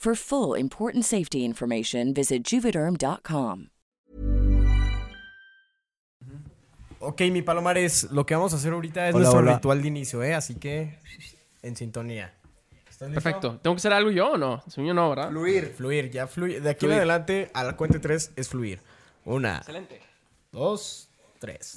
For full important safety information, visit juvederm.com. Ok, mi Palomares, lo que vamos a hacer ahorita es Hola, nuestro hola. ritual de inicio, ¿eh? Así que en sintonía. Perfecto. ¿Tengo que hacer algo yo o no? Según yo no, ¿verdad? Fluir. Fluir, ya fluye. De aquí Fluir. en adelante, a la cuenta de tres es fluir. Una, Excelente. dos, tres.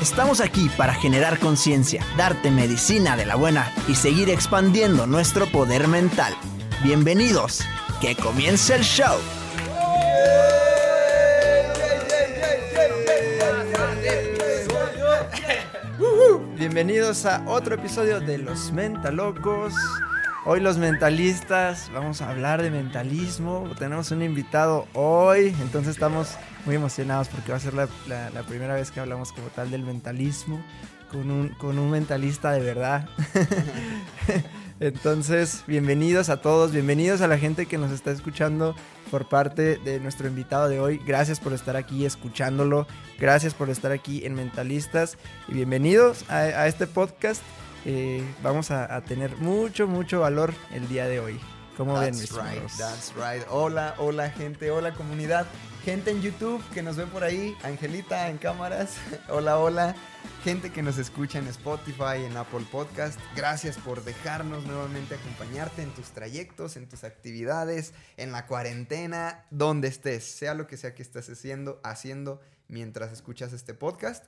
Estamos aquí para generar conciencia, darte medicina de la buena y seguir expandiendo nuestro poder mental. Bienvenidos, que comience el show. Bienvenidos a otro episodio de Los Mentalocos. Hoy los mentalistas, vamos a hablar de mentalismo. Tenemos un invitado hoy, entonces estamos muy emocionados porque va a ser la, primera vez que hablamos como tal del mentalismo con un, con un mentalista de verdad. Entonces, bienvenidos a todos, bienvenidos a la gente que nos está escuchando por parte de nuestro invitado de hoy. Gracias por estar aquí escuchándolo, gracias por estar aquí en Mentalistas y bienvenidos a este podcast. Eh, vamos a, a tener mucho, mucho valor el día de hoy. ¿Cómo ven, mis That's right, estimados? that's right. Hola, hola gente, hola comunidad. Gente en YouTube que nos ve por ahí, Angelita en cámaras. hola, hola. Gente que nos escucha en Spotify, en Apple Podcast. Gracias por dejarnos nuevamente acompañarte en tus trayectos, en tus actividades, en la cuarentena, donde estés, sea lo que sea que estés haciendo, haciendo mientras escuchas este podcast.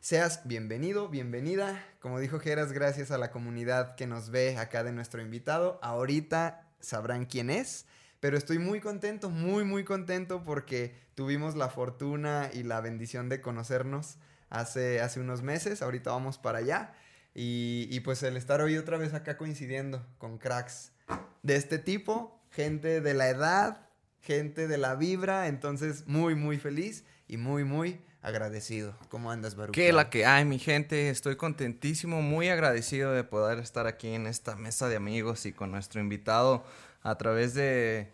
Seas bienvenido, bienvenida. Como dijo Geras, gracias a la comunidad que nos ve acá de nuestro invitado. Ahorita sabrán quién es, pero estoy muy contento, muy, muy contento porque tuvimos la fortuna y la bendición de conocernos hace, hace unos meses. Ahorita vamos para allá. Y, y pues el estar hoy otra vez acá coincidiendo con cracks de este tipo, gente de la edad, gente de la vibra. Entonces, muy, muy feliz y muy, muy agradecido. ¿Cómo andas, Baruch? ¿Qué la que hay, mi gente? Estoy contentísimo, muy agradecido de poder estar aquí en esta mesa de amigos y con nuestro invitado a través de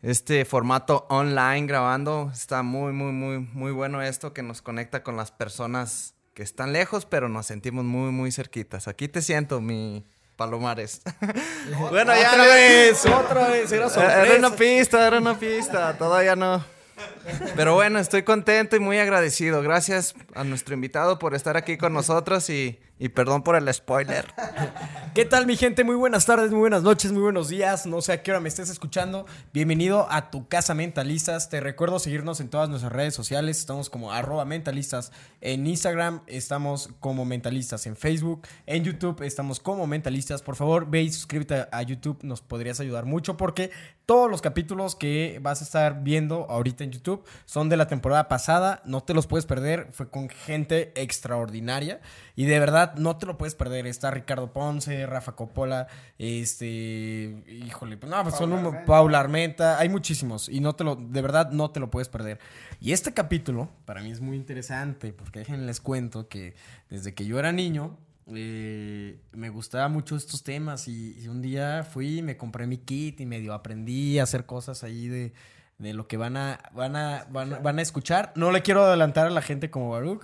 este formato online grabando. Está muy, muy, muy, muy bueno esto que nos conecta con las personas que están lejos, pero nos sentimos muy, muy cerquitas. Aquí te siento, mi Palomares. bueno, ya Otra vez, otra vez. Era era sorpresa. una pista, era una pista, todavía no. Pero bueno, estoy contento y muy agradecido. Gracias a nuestro invitado por estar aquí con nosotros y, perdón por el spoiler. ¿Qué tal mi gente? Muy buenas tardes, muy buenas noches, muy buenos días. No sé a qué hora me estés escuchando. Bienvenido a tu casa Mentalistas. Te recuerdo seguirnos en todas nuestras redes sociales. Estamos como arroba mentalistas. En Instagram estamos como mentalistas. En Facebook, en YouTube estamos como mentalistas. Por favor, ve y suscríbete a YouTube. Nos podrías ayudar mucho porque todos los capítulos que vas a estar viendo ahorita en YouTube YouTube. Son de la temporada pasada. No te los puedes perder. Fue con gente extraordinaria. Y de verdad, no te lo puedes perder. Está Ricardo Ponce, Rafa Coppola, este. Híjole, pues no, pues son un. Paula Armenta. Hay muchísimos. Y no te lo. De verdad, no te lo puedes perder. Y este capítulo, para mí es muy interesante. Porque déjenles cuento que desde que yo era niño eh, me gustaba mucho estos temas y, y un día fui y me compré mi kit y medio aprendí a hacer cosas ahí de, de lo que van a, van, a, van, a- van a escuchar. No le quiero adelantar a la gente como Baruch,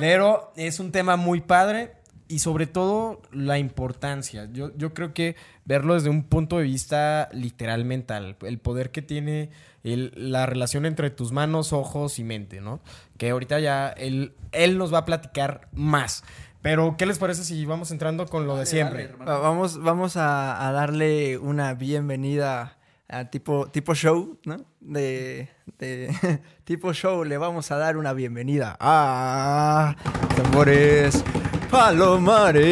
pero es un tema muy padre y sobre todo la importancia. Yo, yo creo que verlo desde un punto de vista literal mental, el poder que tiene el- la relación entre tus manos, ojos y mente, ¿no? Que ahorita ya él, él nos va a platicar más. Pero, ¿qué les parece si vamos entrando con lo de siempre? Va- Vamos, vamos a, a darle una bienvenida a tipo, tipo show, ¿no? De, de tipo show, le vamos a dar una bienvenida a Tambores Palomares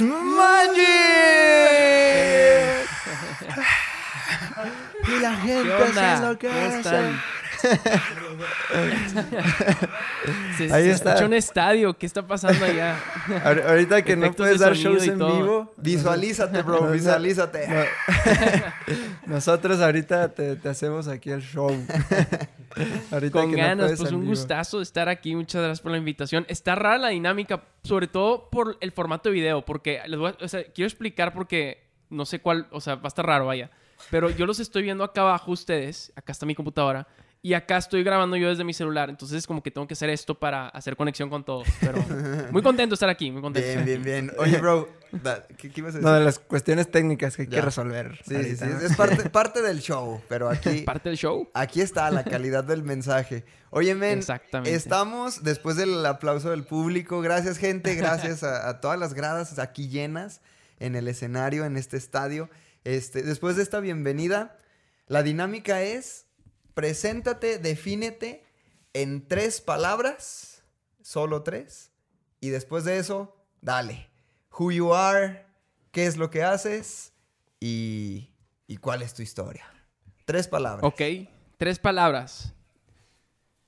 Magic. Y la gente ¿Qué onda? se enloquece. Se, Ahí se está. escucha un estadio. ¿Qué está pasando allá? Ahor- Ahorita que no puedes de dar shows en todo. vivo, Visualízate, bro, No, visualízate. no. nosotros ahorita te, te hacemos aquí el show. Ahorita Con que no ganas, puedes pues un vivo. gustazo de estar aquí. Muchas gracias por la invitación. Está rara la dinámica, sobre todo por el formato de video, porque les voy a- o sea, quiero explicar porque no sé cuál, o sea, va a estar raro, vaya. Pero yo los estoy viendo acá abajo ustedes, acá está mi computadora, y acá estoy grabando yo desde mi celular, entonces es como que tengo que hacer esto para hacer conexión con todos. Pero muy contento de estar aquí, muy contento. de Bien, bien, bien. Oye, bro, da- ¿qué, qué ibas a decir? No, de las cuestiones técnicas que hay que resolver. Sí, sí, ahorita, sí. ¿no? Es parte, parte del show, pero aquí, Parte del show. aquí está la calidad del mensaje. Oye, men, Exactamente. estamos después del aplauso del público. Gracias, gente. Gracias a, a todas las gradas aquí llenas en el escenario, en este estadio. Este, después de esta bienvenida, la dinámica es: preséntate, defínete en tres palabras, solo tres. Y después de eso, dale. Who you are, qué es lo que haces y, y cuál es tu historia. Tres palabras. Ok, tres palabras.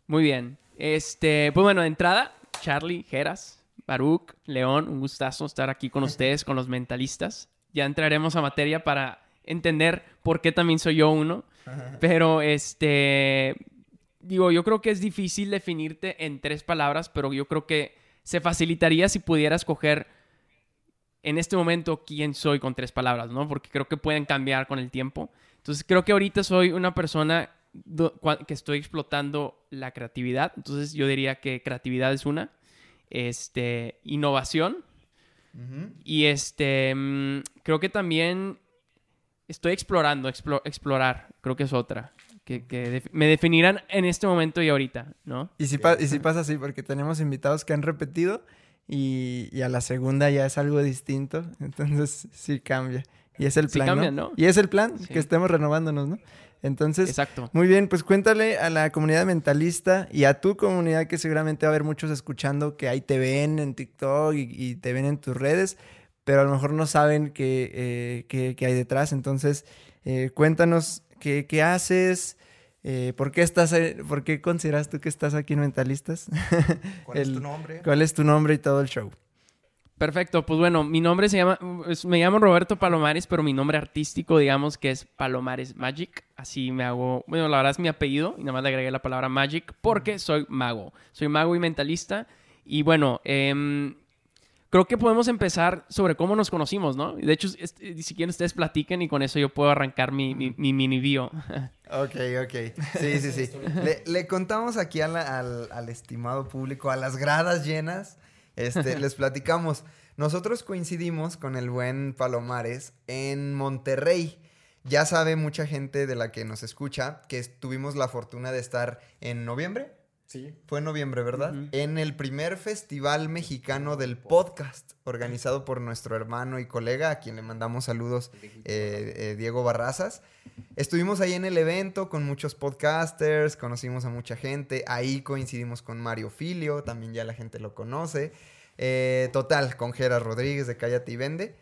Muy bien. Este, pues bueno, de entrada, Charlie, Geras, Baruch, León, un gustazo estar aquí con ustedes, con los mentalistas. Ya entraremos a materia para entender por qué también soy yo uno. Pero este, digo, yo creo que es difícil definirte en tres palabras, pero yo creo que se facilitaría si pudiera escoger en este momento quién soy con tres palabras, ¿no? Porque creo que pueden cambiar con el tiempo. Entonces creo que ahorita soy una persona que estoy explotando la creatividad. Entonces yo diría que creatividad es una. Este, innovación. Y este, mm, creo que también estoy explorando, explo- explorar. Creo que es otra. Que, que def- me definirán en este momento y ahorita, ¿no? Y si, pa- y si pasa así, porque tenemos invitados que han repetido y, y a la segunda ya es algo distinto. Entonces sí cambia. Y es el Sí plan. cambia, ¿no? ¿no? Y es el plan, Sí. que estemos renovándonos, ¿no? Entonces, Exacto. muy bien, pues cuéntale a la comunidad mentalista y a tu comunidad que seguramente va a haber muchos escuchando que ahí te ven en TikTok y, y te ven en tus redes, pero a lo mejor no saben qué, eh, qué- qué hay detrás. Entonces, eh, cuéntanos qué, qué haces, eh, por, qué estás, eh, por qué consideras tú que estás aquí en Mentalistas, ¿Cuál es el- tu nombre? cuál es tu nombre y todo el show. Perfecto, pues bueno, mi nombre se llama, es- me llamo Roberto Palomares, pero mi nombre artístico, digamos que es Palomares Magic. Así me hago, bueno, la verdad es mi apellido y nada más le agregué la palabra Magic porque soy mago. Soy mago y mentalista. Y bueno, em, creo que podemos empezar sobre cómo nos conocimos, ¿no? De hecho, si quieren ustedes platiquen y con eso yo puedo arrancar mi, mi, mi mini bio. Ok, ok. Sí, sí, sí. Le, le contamos aquí a la- al, al estimado público, a las gradas llenas, este, les platicamos. Nosotros coincidimos con el buen Palomares en Monterrey. Ya sabe mucha gente de la que nos escucha que tuvimos la fortuna de estar en noviembre. Sí. Fue en noviembre, ¿verdad? En el primer festival mexicano del podcast, organizado por nuestro hermano y colega, a quien le mandamos saludos, eh, eh, Diego Barrazas. Estuvimos ahí en el evento con muchos podcasters, conocimos a mucha gente, ahí coincidimos con Mario Filio, también ya la gente lo conoce. Eh, total, con Geras Rodríguez de Cállate y Vende.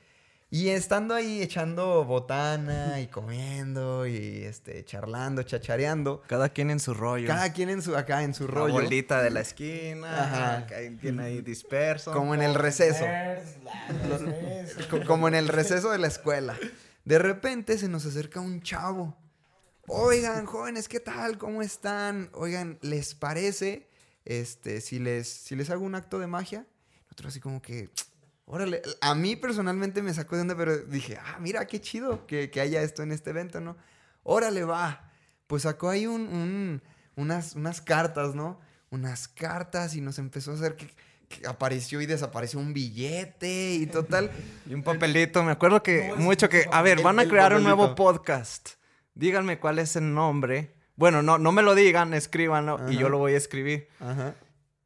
Y estando ahí echando botana y comiendo y este charlando, chachareando, Cada quien en su rollo. cada quien en su acá en su La rollo, bolita de la esquina. Ajá. Cada quien ahí disperso. como en el receso, co- como en el receso de la escuela. De repente se nos acerca un chavo. Oigan, jóvenes, ¿qué tal? ¿Cómo están? Oigan, ¿les parece este si les si les hago un acto de magia? Nosotros así como que órale, a mí personalmente me sacó de onda, pero dije, "Ah, mira qué chido que, que haya esto en este evento, ¿no? Órale, va. Pues sacó ahí un, un- unas, unas cartas, ¿no? Unas cartas y nos empezó a hacer que, que apareció y desapareció un billete y total. Y un papelito. Me acuerdo que mucho que. A ver, El- van a crear un nuevo podcast. Díganme cuál es el nombre. Bueno, no, no me lo digan, escríbanlo y yo lo voy a escribir. Ajá.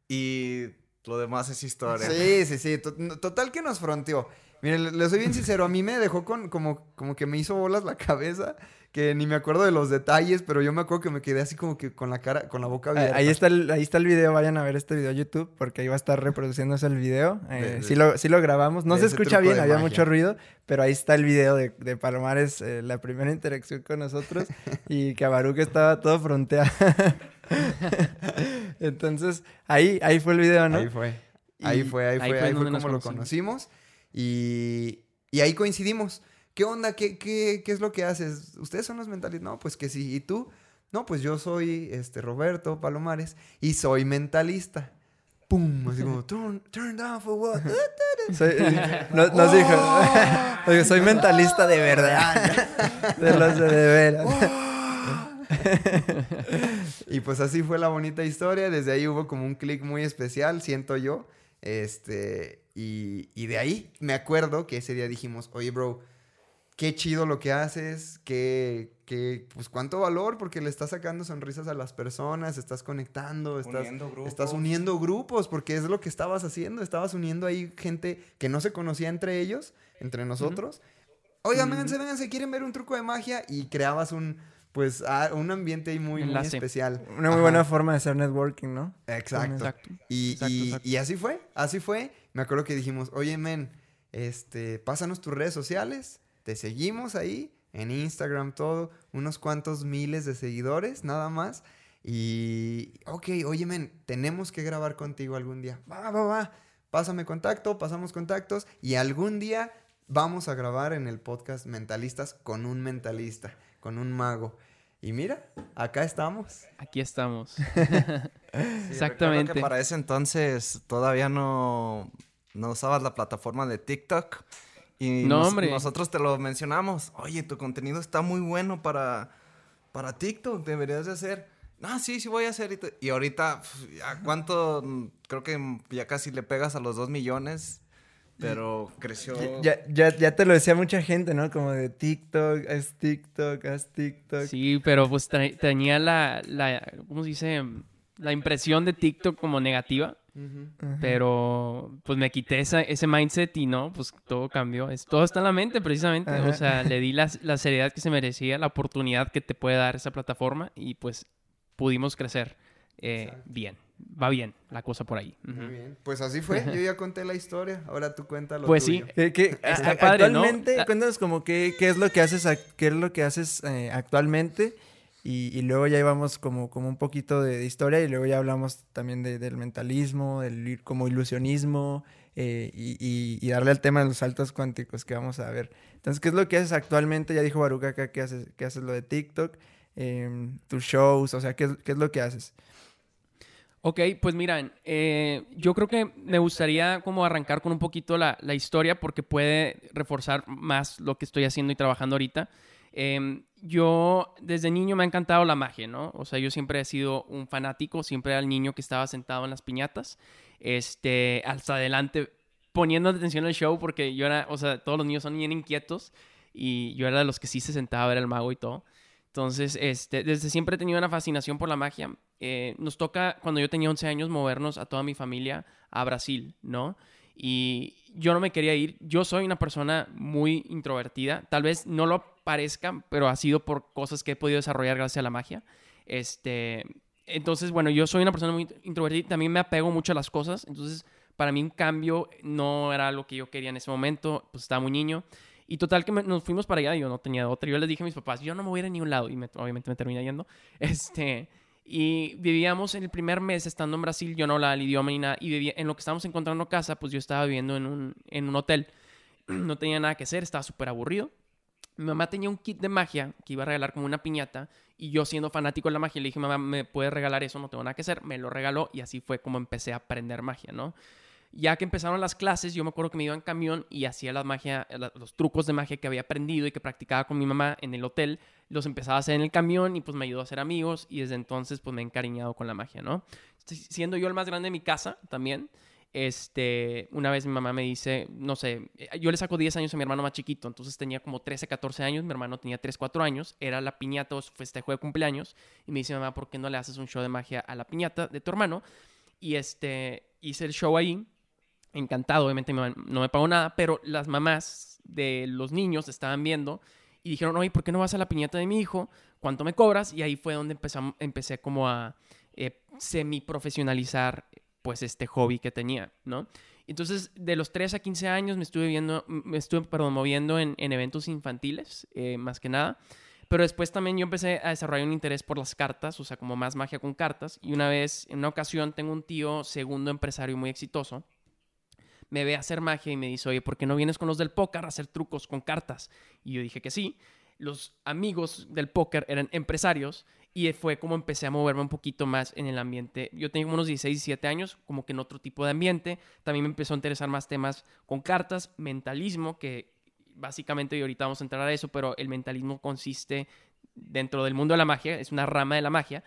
Y lo demás es historia. Sí, sí, sí. Total que nos fronteó. Mire, le, soy bien sincero. A mí me dejó con como, como que me hizo bolas la cabeza. Que ni me acuerdo de los detalles, pero yo me acuerdo que me quedé así como que con la cara, con la boca Ahí- abierta. Ahí está, el, ahí está el video, vayan a ver este video a YouTube porque ahí va a estar reproduciéndose el video. Eh, De- de- sí, lo, sí lo grabamos, no se escucha bien, había magia. mucho ruido, pero ahí está el video de, de Palomares, eh, la primera interacción con nosotros y que Baruch estaba todo fronteado. Entonces, ahí, ahí fue el video, ¿no? Ahí fue. Ahí fue, ahí ahí fue, ahí fue como lo conocimos. conocimos. Y, y ahí coincidimos. ¿Qué onda? ¿Qué, qué, qué es lo que haces? ¿Ustedes son los mentalistas? No, pues que sí. ¿Y tú? No, pues yo soy este Roberto Palomares y soy mentalista. ¡Pum! Así como, turn, turn down for what? Soy- eh, nos, nos dijo, oye, soy mentalista de verdad, de los de, de veras. y pues así fue la bonita historia. Desde ahí hubo como un clic muy especial, siento yo. Este, y, y de ahí me acuerdo que ese día dijimos, oye, bro, qué chido lo que haces, qué, qué, pues cuánto valor, porque le estás sacando sonrisas a las personas, estás conectando, estás Uniendo grupos. estás uniendo grupos, porque es lo que estabas haciendo, estabas uniendo ahí gente que no se conocía entre ellos, entre nosotros. Oigan, vénganse, vénganse, quieren ver un truco de magia y creabas un, pues, ah, un ambiente ahí muy, especial. Una muy Ajá. buena forma de hacer networking, ¿no? Exacto. Exacto. Y, Exacto, y- exacto. y así fue, así fue. Me acuerdo que dijimos, oye, men, este, pásanos tus redes sociales, te seguimos ahí, en Instagram, todo, unos cuantos miles de seguidores, nada más. Y, ok, oye, men, tenemos que grabar contigo algún día. Va, va, va, pásame contacto, pasamos contactos y algún día vamos a grabar en el podcast Mentalistas con un mentalista, con un mago. Y mira, acá estamos. Aquí estamos. Sí, Exactamente. que para ese entonces todavía no, no usabas la plataforma de TikTok. Y No, nos- hombre. nosotros te lo mencionamos. Oye, tu contenido está muy bueno para, para TikTok. Deberías de hacer. Ah, sí, sí voy a hacer. Y, y ahorita, ¿ya cuánto? Mm, Creo que ya casi le pegas a los dos millones. Pero creció. Ya, ya, ya te lo decía mucha gente, ¿no? Como de TikTok, haz TikTok, haz TikTok. Sí, pero pues tenía la, la, ¿cómo se dice? La impresión de TikTok como negativa. Pero pues me quité esa, ese mindset y no, pues todo cambió. Es, todo está en la mente precisamente. Ajá. O sea, le di la, la seriedad que se merecía, la oportunidad que te puede dar esa plataforma y pues pudimos crecer eh, bien. Va bien la cosa por ahí. Muy bien. Pues así fue. Yo ya conté la historia. Ahora tú cuéntalo. Pues sí. ¿Qué- qué- Está a- padre, ¿no? actualmente, cuéntanos como qué, qué es lo que haces, ac- qué es lo que haces eh, actualmente y, y luego ya íbamos como, como un poquito de, de historia y luego ya hablamos también de- del mentalismo, del como ilusionismo eh, y, y- y darle al tema de los saltos cuánticos que vamos a ver. Entonces, ¿qué es lo que haces actualmente? Ya dijo Baruca acá que haces, que haces lo de TikTok, em, tus shows, o sea, ¿qué, qué es lo que haces? Ok, pues miran, eh, yo creo que me gustaría como arrancar con un poquito la, historia porque puede reforzar más lo que estoy haciendo y trabajando ahorita. Em, yo desde niño me ha encantado la magia, ¿no? O sea, yo siempre he sido un fanático, siempre era el niño que estaba sentado en las piñatas, este, hasta adelante poniendo atención al show porque yo era, o sea, todos los niños son bien inquietos y yo era de los que sí se sentaba a ver el mago y todo. Entonces, este, desde siempre he tenido una fascinación por la magia. Eh, nos toca, cuando yo tenía 11 años, movernos a toda mi familia a Brasil, ¿no? Y yo no me quería ir. Yo soy una persona muy introvertida. Tal vez no lo parezca, pero ha sido por cosas que he podido desarrollar gracias a la magia. Este, entonces, bueno, yo soy una persona muy introvertida. También me apego mucho a las cosas. Entonces, para mí un cambio no era algo que yo quería en ese momento. Pues estaba muy niño. Y total que nos fuimos para allá, yo no tenía otra. Yo les dije a mis papás, yo no me voy a ir a ningún lado. Y me- obviamente me terminé yendo. Este, y vivíamos en el primer mes estando en Brasil, yo no hablaba el idioma ni nada. Y vivía, en lo que estábamos encontrando casa, pues yo estaba viviendo en un, en un hotel. No tenía nada que hacer, estaba súper aburrido. Mi mamá tenía un kit de magia que iba a regalar como una piñata. Y yo, siendo fanático de la magia, le dije, mamá, ¿me puedes regalar eso? No tengo nada que hacer. Me lo regaló y así fue como empecé a aprender magia, ¿no? Ya que empezaron las clases, yo me acuerdo que me iba en camión y hacía la magia, los trucos de magia que había aprendido y que practicaba con mi mamá en el hotel. Los empezaba a hacer en el camión y pues me ayudó a hacer amigos y desde entonces pues me he encariñado con la magia, ¿no? Siendo yo el más grande de mi casa también, este, una vez mi mamá me dice, no sé, eh, yo le saco 10 años a mi hermano más chiquito, entonces tenía como 13, 14 años, mi hermano tenía 3, 4 años, era la piñata o su festejo de cumpleaños, y me dice, mamá, ¿por qué no le haces un show de magia a la piñata de tu hermano? Y este, hice el show ahí, encantado, obviamente no me pagó nada, pero las mamás de los niños estaban viendo y dijeron, oye, ¿por qué no vas a la piñata de mi hijo? ¿Cuánto me cobras? Y ahí fue donde empezam- empecé como a eh, semi-profesionalizar pues este hobby que tenía, ¿no? Entonces, de los 3 a 15 años me estuve viendo, me estuve, perdón, moviendo en, en eventos infantiles, eh, más que nada. Pero después también yo empecé a desarrollar un interés por las cartas, o sea, como más magia con cartas. Y una vez, en una ocasión, tengo un tío segundo empresario muy exitoso. Me ve hacer magia y me dice, oye, ¿por qué no vienes con los del póker a hacer trucos con cartas? Y yo dije que sí. Los amigos del póker eran empresarios y fue como empecé a moverme un poquito más en el ambiente. Yo tenía unos 16, 17 años, como que en otro tipo de ambiente. También me empezó a interesar más temas con cartas, mentalismo, que básicamente, y ahorita vamos a entrar a eso, pero el mentalismo consiste dentro del mundo de la magia, es una rama de la magia,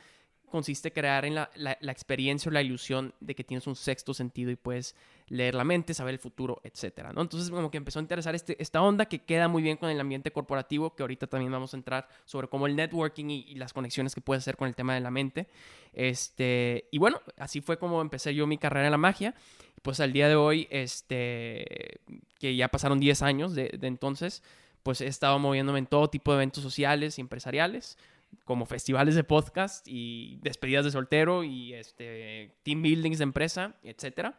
consiste crear en la, experiencia o la ilusión de que tienes un sexto sentido y puedes leer la mente, saber el futuro, etcétera, ¿no? Entonces como que empezó a interesar este, esta onda que queda muy bien con el ambiente corporativo, que ahorita también vamos a entrar sobre cómo el networking y, y las conexiones que puedes hacer con el tema de la mente. Este, y bueno, así fue como empecé yo mi carrera en la magia. Pues al día de hoy, este, que ya pasaron 10 años de, de entonces, pues he estado moviéndome en todo tipo de eventos sociales y empresariales como festivales de podcast y despedidas de soltero y este, team buildings de empresa, etcétera.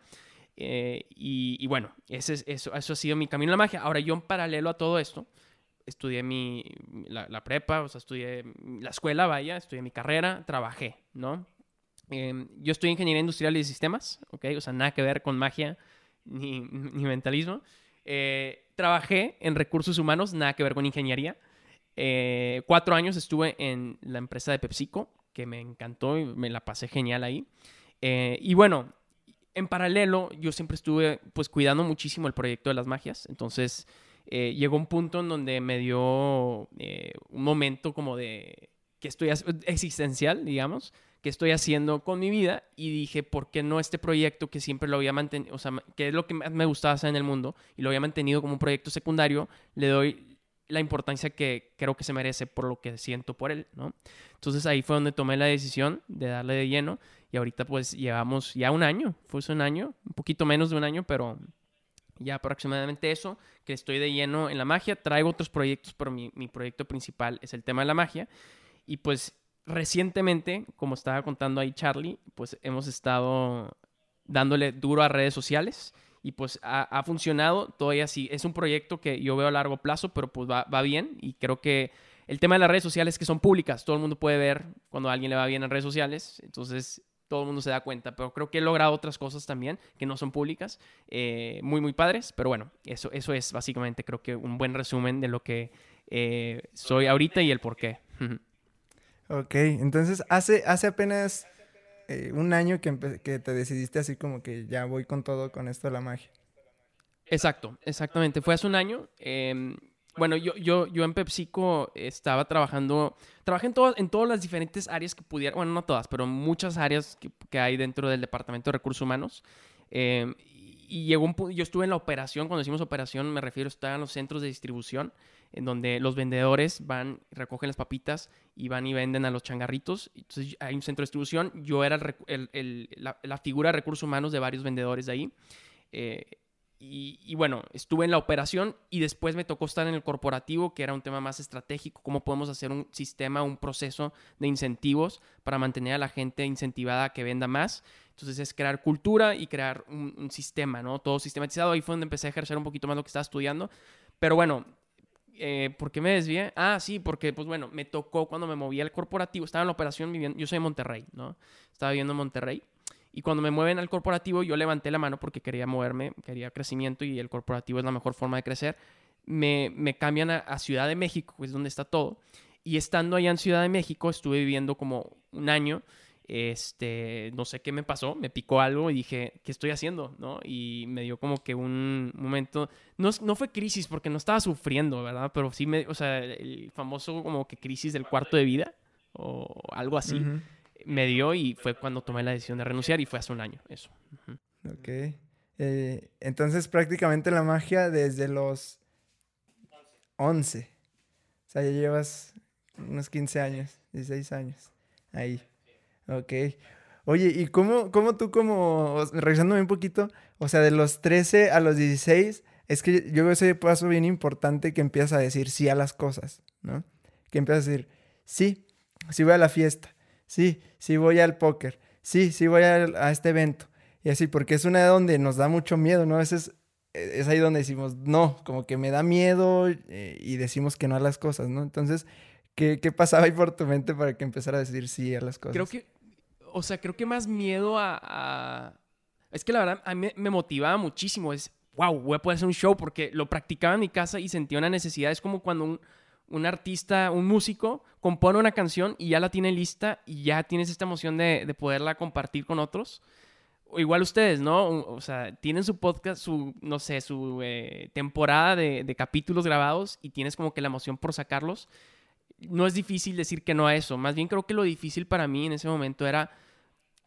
Eh, y, y bueno, ese es- eso, eso ha sido mi camino en la magia. Ahora yo en paralelo a todo esto, estudié mi, la, la prepa, o sea, estudié la escuela, vaya, estudié mi carrera, trabajé, ¿no? Eh, yo estudié ingeniería industrial y sistemas, ¿ok? O sea, nada que ver con magia ni, ni mentalismo. Eh, trabajé en recursos humanos, nada que ver con ingeniería. Eh, cuatro años estuve en la empresa de PepsiCo, que me encantó y me la pasé genial ahí. Eh, y bueno, en paralelo, yo siempre estuve pues cuidando muchísimo el proyecto de las magias. Entonces, eh, llegó un punto en donde me dio un momento como de que estoy existencial, digamos, que estoy haciendo con mi vida y dije, ¿por qué no este proyecto que siempre lo había mantenido, o sea, que es lo que más me gustaba hacer en el mundo y lo había mantenido como un proyecto secundario, le doy la importancia que creo que se merece por lo que siento por él, ¿no? Entonces ahí fue donde tomé la decisión de darle de lleno y ahorita pues llevamos ya un año, fue un año, un poquito menos de un año, pero ya aproximadamente eso, que estoy de lleno en la magia. Traigo otros proyectos, pero mi, mi proyecto principal es el tema de la magia. Y pues recientemente, como estaba contando ahí Charlie, pues hemos estado dándole duro a redes sociales y pues ha, ha funcionado. Todavía sí, es un proyecto que yo veo a largo plazo, pero pues va, va bien y creo que el tema de las redes sociales es que son públicas, todo el mundo puede ver cuando a alguien le va bien en redes sociales, entonces todo el mundo se da cuenta, pero creo que he logrado otras cosas también que no son públicas, eh, muy, muy padres, pero bueno, eso, eso es básicamente creo que un buen resumen de lo que eh, soy ahorita y el por qué. Ok, entonces hace, hace apenas eh, un año que, que te decidiste así como que ya voy con todo con esto de la magia. Exacto, exactamente. Fue hace un año. eh, bueno, yo, yo, yo en PepsiCo estaba trabajando, trabajé en, todas en todas las diferentes áreas que pudiera, bueno, no todas, pero muchas áreas que, que hay dentro del Departamento de Recursos Humanos. eh, y llegó un yo estuve en la operación, cuando decimos operación me refiero, estaba en los centros de distribución, en donde los vendedores van, recogen las papitas y van y venden a los changarritos. Entonces hay un centro de distribución, yo era la, figura de recursos humanos de varios vendedores de ahí. Eh, y, y bueno, estuve en la operación y después me tocó estar en el corporativo, que era un tema más estratégico, cómo podemos hacer un sistema, un proceso de incentivos para mantener a la gente incentivada a que venda más. Entonces es crear cultura y crear un, un sistema, ¿no? Todo sistematizado. Ahí fue donde empecé a ejercer un poquito más lo que estaba estudiando. Pero bueno, eh, ¿por qué me desvié? Ah, sí, porque, pues bueno, me tocó cuando me movía al corporativo. Estaba en la operación viviendo, yo soy de Monterrey, ¿no? Estaba viviendo en Monterrey. Y cuando me mueven al corporativo, yo levanté la mano porque quería moverme, quería crecimiento y el corporativo es la mejor forma de crecer. Me, me cambian a, a Ciudad de México, que es donde está todo. Y estando allá en Ciudad de México, estuve viviendo como un año este, no sé qué me pasó, me picó algo y dije, ¿qué estoy haciendo? ¿No? Y me dio como que un momento, no, no fue crisis porque no estaba sufriendo, ¿verdad? Pero sí me, o sea, el famoso como que crisis del cuarto de vida o algo así, me dio y fue cuando tomé la decisión de renunciar y fue hace un año, eso. Ok. Eh, entonces prácticamente la magia desde los 11. O sea, ya llevas unos 15 años, 16 años. Ahí. Ok. Oye, ¿y cómo, cómo tú como, revisándome un poquito, o sea, de los 13 a los 16, es que yo veo ese paso bien importante que empiezas a decir sí a las cosas, ¿no? Que empiezas a decir, sí, sí voy a la fiesta, sí, sí voy al póker, sí, sí voy a, este evento. Y así, porque es una donde nos da mucho miedo, ¿no? A veces eh, es ahí donde decimos, no, como que me da miedo eh, y decimos que no a las cosas, ¿no? Entonces, ¿qué, qué pasaba ahí por tu mente para que empezara a decir sí a las cosas? Creo que, o sea, creo que más miedo a... a- Es que la verdad, a mí me- motivaba muchísimo. Es, wow, voy a poder hacer un show porque lo practicaba en mi casa y sentía una necesidad. Es como cuando un, un artista, un músico, compone una canción y ya la tiene lista y ya tienes esta emoción de, de poderla compartir con otros. O igual ustedes, ¿no? O sea, tienen su podcast, su, no sé, su eh, temporada de, de capítulos grabados y tienes como que la emoción por sacarlos no es difícil decir que no a eso. Más bien creo que lo difícil para mí en ese momento era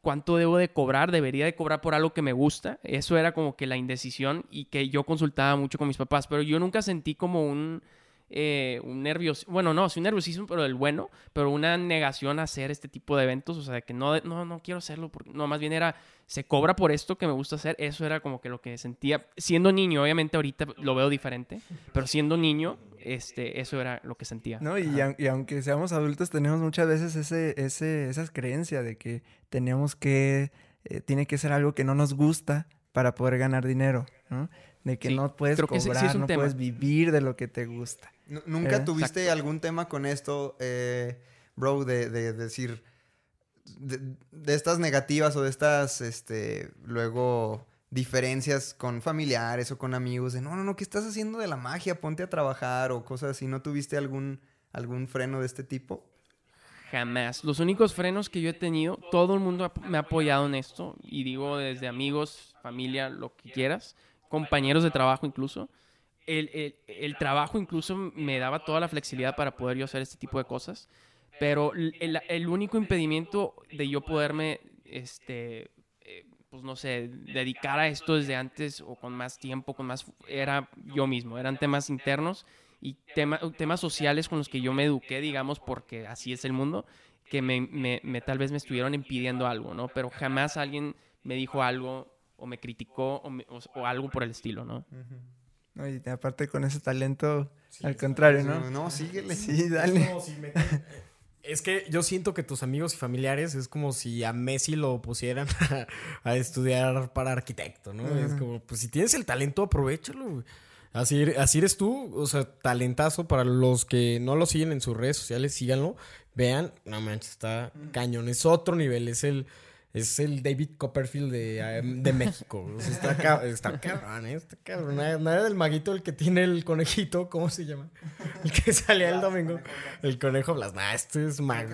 cuánto debo de cobrar, debería de cobrar por algo que me gusta. Eso era como que la indecisión y que yo consultaba mucho con mis papás, pero yo nunca sentí como un, eh, un bueno, no, sí un nerviosismo, pero el bueno, pero una negación a hacer este tipo de eventos, o sea, que no, no, no quiero hacerlo, porque, no, más bien era, se cobra por esto que me gusta hacer, eso era como que lo que sentía, siendo niño, obviamente ahorita lo veo diferente, pero siendo niño, este, eso era lo que sentía. ¿no? Y, aun- y aunque seamos adultos, tenemos muchas veces ese, ese, esas creencias de que tenemos que, eh, tiene que ser algo que no nos gusta para poder ganar dinero, ¿no? De que Sí, no puedes creo que ese sí es cobrar, no tema. puedes vivir de lo que te gusta. Nu- ¿Nunca Eh, tuviste algún tema con esto, eh, bro, de, de decir, de, de estas negativas o de estas, este, luego diferencias con familiares o con amigos, de no, no, no, ¿qué estás haciendo de la magia? Ponte a trabajar o cosas así. ¿No tuviste algún, algún freno de este tipo? Jamás. Los únicos frenos que yo he tenido, todo el mundo me ha apoyado en esto. Y digo desde amigos, familia, lo que quieras, compañeros de trabajo incluso. El, el- el trabajo incluso me daba toda la flexibilidad para poder yo hacer este tipo de cosas. Pero el, el- único impedimento de yo poderme, este, pues no sé, dedicar a esto desde antes o con más tiempo, con más, era yo mismo. Eran temas internos y tema- temas sociales con los que yo me eduqué, digamos, porque así es el mundo, que me, me- me- tal vez me estuvieron impidiendo algo, ¿no? Pero jamás alguien me dijo algo o me criticó o, me- o- o algo por el estilo, ¿no? ¿no? Y aparte con ese talento, al contrario, ¿no? No, síguele. Sí, dale. Es como si me- Es que yo siento que tus amigos y familiares es como si a Messi lo pusieran a, a estudiar para arquitecto, ¿no? Es como, pues si tienes el talento, aprovechalo. Así, así eres tú, o sea, talentazo para los que no lo siguen en sus redes sociales, síganlo, vean, no manches, está cañón, es otro nivel, es el, es el David Copperfield de, eh, de México, o sea, está, está cabrón, ¿eh? está cabrón, nada, nada del maguito, el que tiene el conejito, ¿cómo se llama? El que salía el domingo, el conejo Blas, nah, este es mag...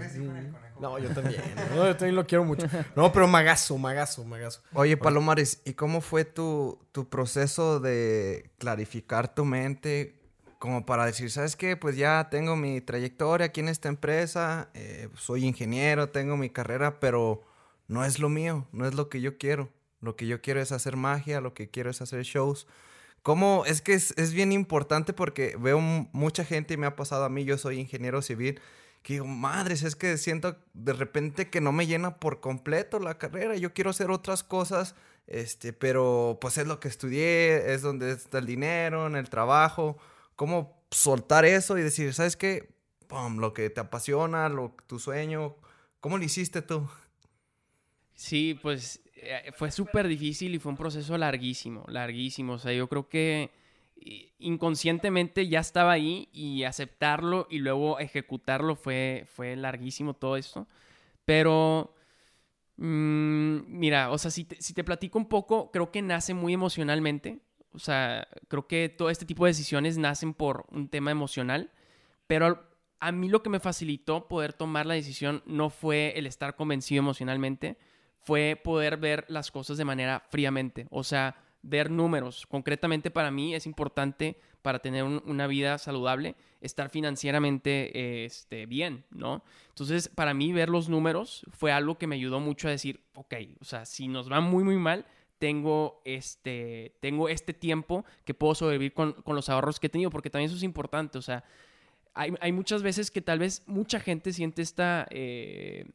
No, yo también, no, yo también lo quiero mucho, no, pero magazo, magazo, magazo. Oye, Palomares, ¿y cómo fue tu, tu proceso de clarificar tu mente como para decir, ¿sabes qué? Pues ya tengo mi trayectoria aquí en esta empresa, eh, soy ingeniero, tengo mi carrera, pero no es lo mío, no es lo que yo quiero. Lo que yo quiero es hacer magia, lo que quiero es hacer shows. ¿Cómo? Es que es, es bien importante porque veo mucha gente y me ha pasado a mí, yo soy ingeniero civil, que digo, madres, es que siento de repente que no me llena por completo la carrera, yo quiero hacer otras cosas, este, pero pues es lo que estudié, es donde está el dinero, en el trabajo, cómo soltar eso y decir, ¿sabes qué? Pum, lo que te apasiona, lo, tu sueño, ¿cómo lo hiciste tú? Sí, pues eh, fue súper difícil y fue un proceso larguísimo, larguísimo. O sea, yo creo que i- inconscientemente ya estaba ahí y aceptarlo y luego ejecutarlo fue, fue larguísimo todo esto. Pero, mm, mira, o sea, si te, si te platico un poco, creo que nace muy emocionalmente. O sea, creo que todo este tipo de decisiones nacen por un tema emocional. Pero a mí lo que me facilitó poder tomar la decisión no fue el estar convencido emocionalmente, fue poder ver las cosas de manera fríamente. O sea, ver números. Concretamente para mí es importante para tener un- una vida saludable, estar financieramente eh, este, bien, ¿no? Entonces, para mí ver los números fue algo que me ayudó mucho a decir, ok, o sea, si nos va muy, muy mal, tengo este, tengo este tiempo que puedo sobrevivir con, con los ahorros que he tenido, porque también eso es importante, o sea, hay, hay muchas veces que tal vez mucha gente siente esta, eh,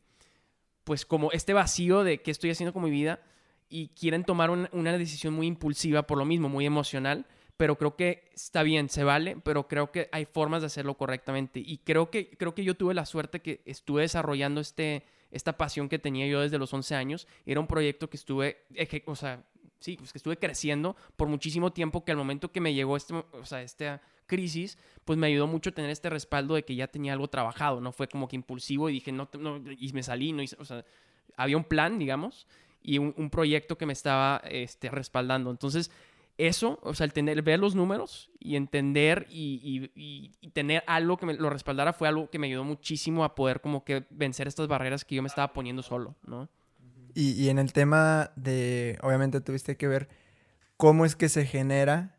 pues como este vacío de qué estoy haciendo con mi vida y quieren tomar un- una decisión muy impulsiva por lo mismo, muy emocional, pero creo que está bien, se vale, pero creo que hay formas de hacerlo correctamente. Y creo que, creo que yo tuve la suerte que estuve desarrollando este, esta pasión que tenía yo desde los 11 años, era un proyecto que estuve, o sea, sí, pues que estuve creciendo por muchísimo tiempo que al momento que me llegó este, o sea, esta crisis, pues me ayudó mucho tener este respaldo de que ya tenía algo trabajado, no fue como que impulsivo y dije, no, no y me salí, no hice- o sea, había un plan, digamos, y un, proyecto que me estaba este, respaldando. Entonces, eso, o sea, el tener, ver los números y entender y, tener algo que me lo respaldara fue algo que me ayudó muchísimo a poder como que vencer estas barreras que yo me estaba poniendo solo, ¿no? Y en el tema de, obviamente tuviste que ver cómo es que se genera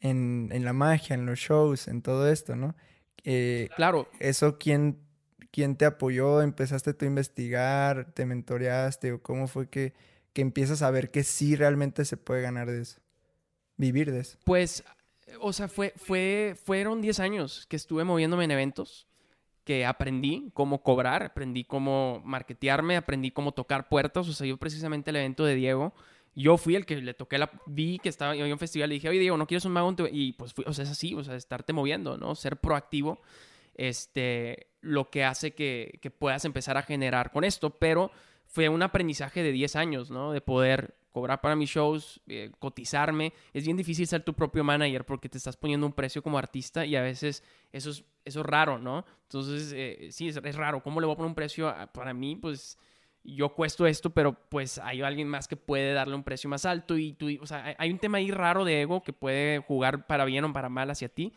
en, en la magia, en los shows, en todo esto, ¿no? Eh, Claro, ¿Eso quién, quién te apoyó? ¿Empezaste tú a investigar? ¿Te mentoreaste? ¿O cómo fue que, que empiezas a ver que sí realmente se puede ganar de eso? Vivir de eso. Pues, o sea, fue, fue, fueron 10 años que estuve moviéndome en eventos, que aprendí cómo cobrar, aprendí cómo marketearme, aprendí cómo tocar puertas. O sea, yo precisamente el evento de Diego, yo fui el que le toqué la... Vi que estaba en un festival y dije, oye, Diego, ¿no quieres un mago? en tu-?" Y pues, o sea, es así, o sea, estarte moviendo, ¿no? Ser proactivo, este, lo que hace que, que puedas empezar a generar con esto, pero fue un aprendizaje de 10 años, ¿no? De poder cobrar para mis shows, eh, cotizarme. Es bien difícil ser tu propio manager porque te estás poniendo un precio como artista y a veces eso es, eso es raro, ¿no? Entonces, eh, sí, es, es raro. ¿Cómo le voy a poner un precio? para mí, pues yo cuesto esto, pero pues hay alguien más que puede darle un precio más alto y tú, o sea, hay- un tema ahí raro de ego que puede jugar para bien o para mal hacia ti.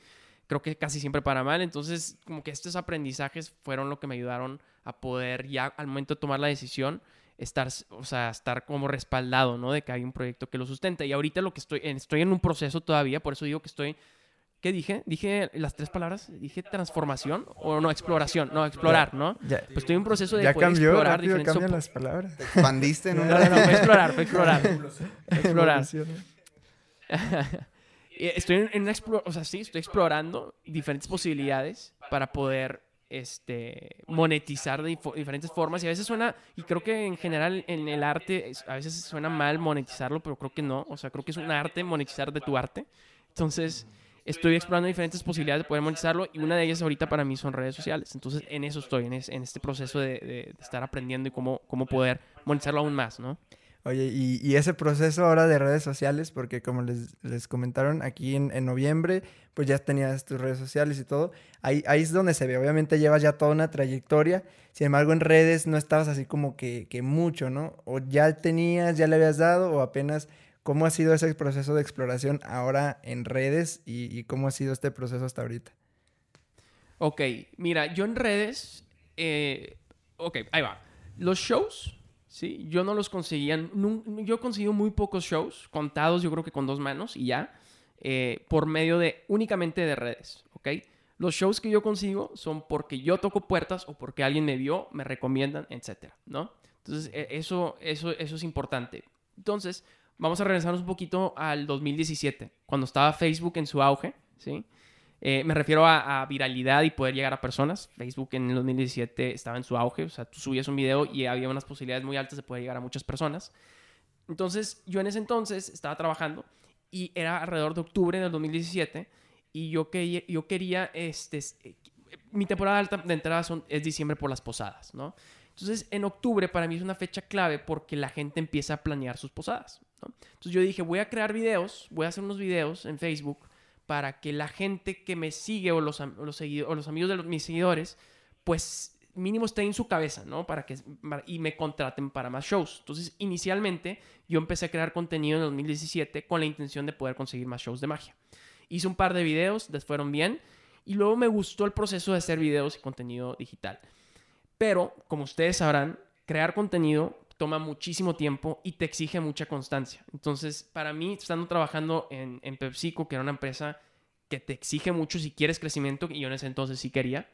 Creo que casi siempre para mal. Entonces, como que estos aprendizajes fueron lo que me ayudaron a poder ya al momento de tomar la decisión estar, o sea, estar como respaldado, ¿no? De que hay un proyecto que lo sustenta. Y ahorita lo que estoy, estoy en un proceso todavía, por eso digo que estoy, ¿qué dije? Dije las tres palabras, dije transformación o no, exploración, no, explorar, ¿no? Ya, Pues estoy en un proceso de ya poder cambió, explorar rápido diferentes cambian las palabras. Te expandiste en un No, no, no, fue explorar, fue explorar. Explorar. Estoy en, en una explo- o sea, sí, estoy explorando diferentes posibilidades para poder este, monetizar de diferentes formas. Y a veces suena, y creo que en general en el arte, es- a veces suena mal monetizarlo, pero creo que no. O sea, creo que es un arte monetizar de tu arte. Entonces, estoy explorando diferentes posibilidades de poder monetizarlo y una de ellas ahorita para mí son redes sociales. Entonces, en eso estoy, en, es- en este proceso de estar aprendiendo y cómo, cómo poder monetizarlo aún más, ¿no? Oye, y, y ese proceso ahora de redes sociales, porque como les, les comentaron aquí en, en noviembre, pues ya tenías tus redes sociales y todo. Ahí, ahí es donde se ve, obviamente llevas ya toda una trayectoria. Sin embargo, en redes no estabas así como que, que mucho, ¿no? O ya tenías, ya le habías dado, o apenas, ¿cómo ha sido ese proceso de exploración ahora en redes y, y cómo ha sido este proceso hasta ahorita? Ok, mira, yo en redes, eh, ok, ahí va. Los shows, sí, yo no los conseguía, yo he conseguido muy pocos shows, contados yo creo que con dos manos y ya, eh, por medio de únicamente de redes, ok. Los shows que yo consigo son porque yo toco puertas o porque alguien me vio, me recomiendan, etcétera, ¿no? Entonces, e- eso, eso, eso es importante. Entonces, vamos a regresarnos un poquito al 2017, cuando estaba Facebook en su auge, ¿sí? Eh, me refiero a, a viralidad y poder llegar a personas. Facebook en el 2017 estaba en su auge, o sea, tú subías un video y había unas posibilidades muy altas de poder llegar a muchas personas. Entonces, yo en ese entonces estaba trabajando y era alrededor de octubre del 2017 y yo, que, yo quería, este, eh, mi temporada alta de entrada son, es diciembre por las posadas, ¿no? Entonces, en octubre para mí es una fecha clave porque la gente empieza a planear sus posadas, Entonces yo dije, voy a crear videos, voy a hacer unos videos en Facebook para que la gente que me sigue o los, amigos de los- mis seguidores, pues mínimo esté en su cabeza, ¿no? Para que y me contraten para más shows. Entonces, inicialmente yo empecé a crear contenido en 2017 con la intención de poder conseguir más shows de magia. Hice un par de videos, les fueron bien y luego me gustó el proceso de hacer videos y contenido digital. Pero, como ustedes sabrán, crear contenido toma muchísimo tiempo y te exige mucha constancia. Entonces, para mí, estando trabajando en, PepsiCo, que era una empresa que te exige mucho si quieres crecimiento, y yo en ese entonces sí quería,